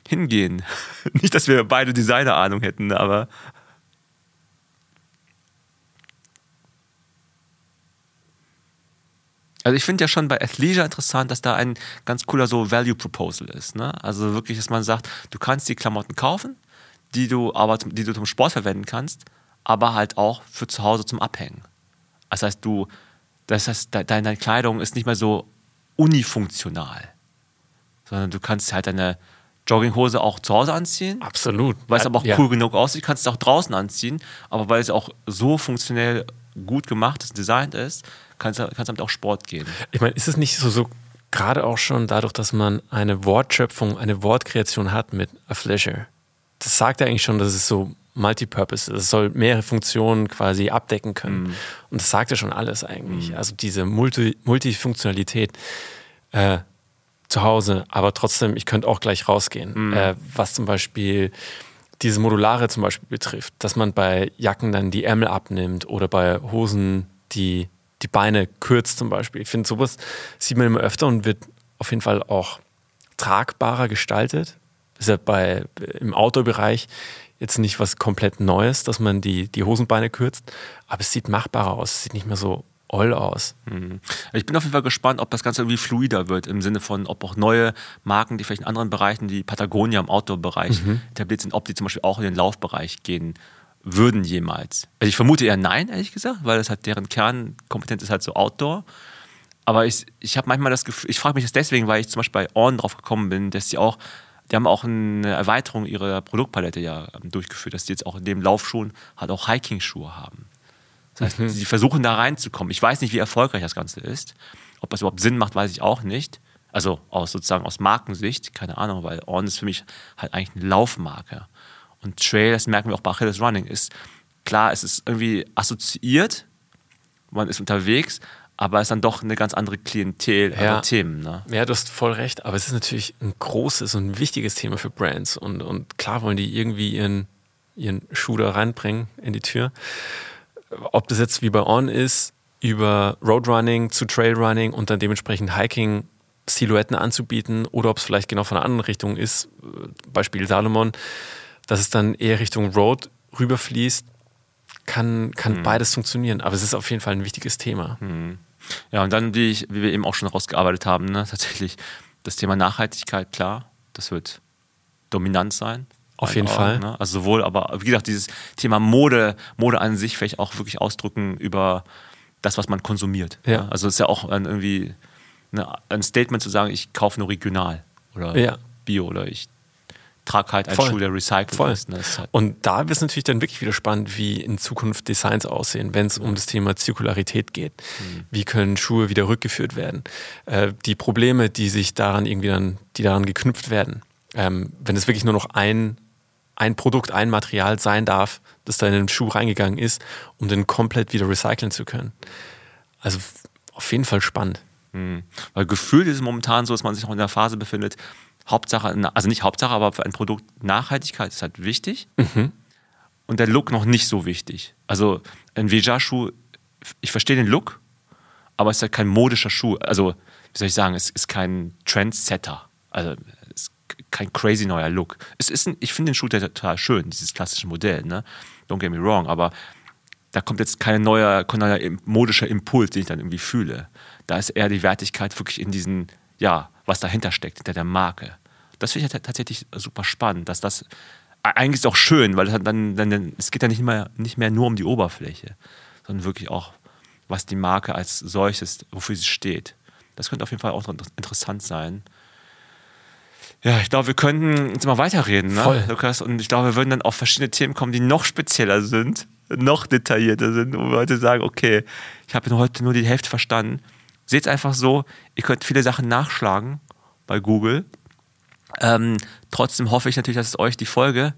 hingehen? Nicht, dass wir beide Designer-Ahnung hätten, aber Also ich finde ja schon bei Athleisure interessant, dass da ein ganz cooler so Value Proposal ist. Ne? Also wirklich, dass man sagt, du kannst die Klamotten kaufen, die du aber die du zum Sport verwenden kannst, aber halt auch für zu Hause zum Abhängen. Das heißt, du, das heißt, de- deine Kleidung ist nicht mehr so unifunktional, sondern du kannst halt deine Jogginghose auch zu Hause anziehen, Absolut. weil es aber auch Ja. cool genug aussieht, kannst du es auch draußen anziehen, aber weil es auch so funktionell gut gemacht ist, designt ist, kannst du kannst damit auch Sport gehen. Ich meine, ist es nicht so, so gerade auch schon dadurch, dass man eine Wortschöpfung, eine Wortkreation hat mit Athleisure? Das sagt ja eigentlich schon, dass es so Multipurpose. Es soll mehrere Funktionen quasi abdecken können. Und das sagt ja schon alles eigentlich. Also diese Multi Multifunktionalität äh, zu Hause, aber trotzdem, ich könnte auch gleich rausgehen. Äh, was zum Beispiel diese Modulare zum Beispiel betrifft, dass man bei Jacken dann die Ärmel abnimmt oder bei Hosen die, die Beine kürzt zum Beispiel. Ich finde, sowas sieht man immer öfter und wird auf jeden Fall auch tragbarer gestaltet. Ist ja bei, im Outdoor-Bereich jetzt nicht was komplett Neues, dass man die, die Hosenbeine kürzt, aber es sieht machbarer aus, es sieht nicht mehr so oll aus. Mhm. Ich bin auf jeden Fall gespannt, ob das Ganze irgendwie fluider wird, im Sinne von, ob auch neue Marken, die vielleicht in anderen Bereichen, die Patagonia im Outdoor-Bereich etabliert sind, ob die zum Beispiel auch in den Laufbereich gehen würden jemals. Also ich vermute eher nein, ehrlich gesagt, weil das halt deren Kernkompetenz ist halt so Outdoor. Aber ich, ich habe manchmal das Gefühl, ich frage mich das deswegen, weil ich zum Beispiel bei Orn drauf gekommen bin, dass die auch, die haben auch eine Erweiterung ihrer Produktpalette ja ähm, durchgeführt, dass die jetzt auch in dem Laufschuhen halt auch Hiking-Schuhe haben. Das heißt, sie versuchen da reinzukommen. Ich weiß nicht, wie erfolgreich das Ganze ist. Ob das überhaupt Sinn macht, weiß ich auch nicht. Also aus sozusagen aus Markensicht, keine Ahnung, weil On ist für mich halt eigentlich eine Laufmarke. Und Trail, das merken wir auch bei Achilles Running, ist klar, es ist irgendwie assoziiert, man ist unterwegs, aber es ist dann doch eine ganz andere Klientel, Ja. andere Themen. Ne? Ja, du hast voll recht, aber es ist natürlich ein großes und ein wichtiges Thema für Brands und, und klar wollen die irgendwie ihren, ihren Schuh da reinbringen in die Tür. Ob das jetzt wie bei On ist, über Roadrunning zu Trailrunning und dann dementsprechend Hiking Silhouetten anzubieten oder ob es vielleicht genau von einer anderen Richtung ist, Beispiel Salomon, dass es dann eher Richtung Road rüberfließt, kann, kann beides funktionieren. Aber es ist auf jeden Fall ein wichtiges Thema. Ja, und dann, wie, ich, wie wir eben auch schon rausgearbeitet haben, ne, tatsächlich das Thema Nachhaltigkeit, klar, das wird dominant sein. Auf jeden Fall. Ne? Also sowohl, aber wie gesagt, dieses Thema Mode, Mode an sich vielleicht auch wirklich ausdrücken über das, was man konsumiert. Ja. Ne? Also es ist ja auch ein, irgendwie ne, ein Statement zu sagen, ich kaufe nur regional oder Ja. Bio oder ich halt einen Voll. Schuh, der recycelt Voll. ist. Ne? Halt, Und da wird es natürlich dann wirklich wieder spannend, wie in Zukunft Designs aussehen, wenn es um das Thema Zirkularität geht. Wie können Schuhe wieder rückgeführt werden? Äh, die Probleme, die sich daran irgendwie dann, die daran geknüpft werden. Ähm, wenn es wirklich nur noch ein, ein Produkt, ein Material sein darf, das da in den Schuh reingegangen ist, um den komplett wieder recyceln zu können. Also auf jeden Fall spannend. Mhm. Weil gefühlt ist es momentan so, dass man sich noch in der Phase befindet, Hauptsache, also nicht Hauptsache, aber für ein Produkt Nachhaltigkeit ist halt wichtig. Und der Look noch nicht so wichtig. Also ein Veja-Schuh, ich verstehe den Look, aber es ist halt kein modischer Schuh. Also, wie soll ich sagen, es ist kein Trendsetter. Also, es ist kein crazy neuer Look. Es ist ein, ich finde den Schuh total schön, dieses klassische Modell, ne? Don't get me wrong, aber da kommt jetzt kein neuer, kein neuer modischer Impuls, den ich dann irgendwie fühle. Da ist eher die Wertigkeit wirklich in diesen, ja, was dahinter steckt, hinter der Marke. Das finde ich tatsächlich super spannend, dass das eigentlich ist auch schön, weil es dann, dann, dann, es geht ja nicht mehr, nicht mehr nur um die Oberfläche, sondern wirklich auch, was die Marke als solches, wofür sie steht. Das könnte auf jeden Fall auch interessant sein. Ja, ich glaube, wir könnten jetzt mal weiterreden, ne, Voll. Lukas? Und ich glaube, wir würden dann auf verschiedene Themen kommen, die noch spezieller sind, noch detaillierter sind, wo wir heute sagen, okay, ich habe heute nur die Hälfte verstanden. Seht es einfach so, ihr könnt viele Sachen nachschlagen bei Google. Ähm, trotzdem hoffe ich natürlich, dass es euch die Folge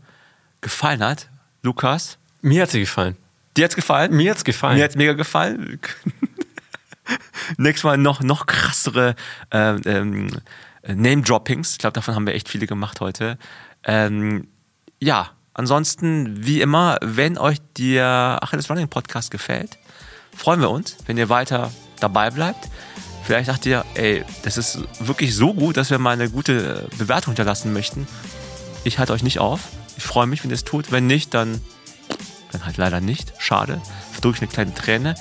gefallen hat. Lukas, Mir hat sie gefallen. dir hat's gefallen? Mir hat's gefallen. Mir hat's mega gefallen. Nächstes Mal noch, noch krassere ähm, ähm, Name-Droppings. Ich glaube, davon haben wir echt viele gemacht heute. Ähm, ja, ansonsten, wie immer, wenn euch der Achilles Running Podcast gefällt, freuen wir uns, wenn ihr weiter dabei bleibt. Vielleicht sagt ihr, ey, das ist wirklich so gut, dass wir mal eine gute Bewertung hinterlassen möchten. Ich halte euch nicht auf. Ich freue mich, wenn ihr es tut. Wenn nicht, dann, dann halt leider nicht. Schade. Ich eine kleine Träne.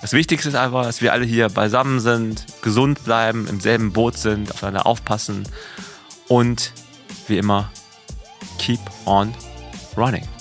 Das Wichtigste ist einfach, dass wir alle hier beisammen sind, gesund bleiben, im selben Boot sind, aufeinander aufpassen und wie immer, keep on running.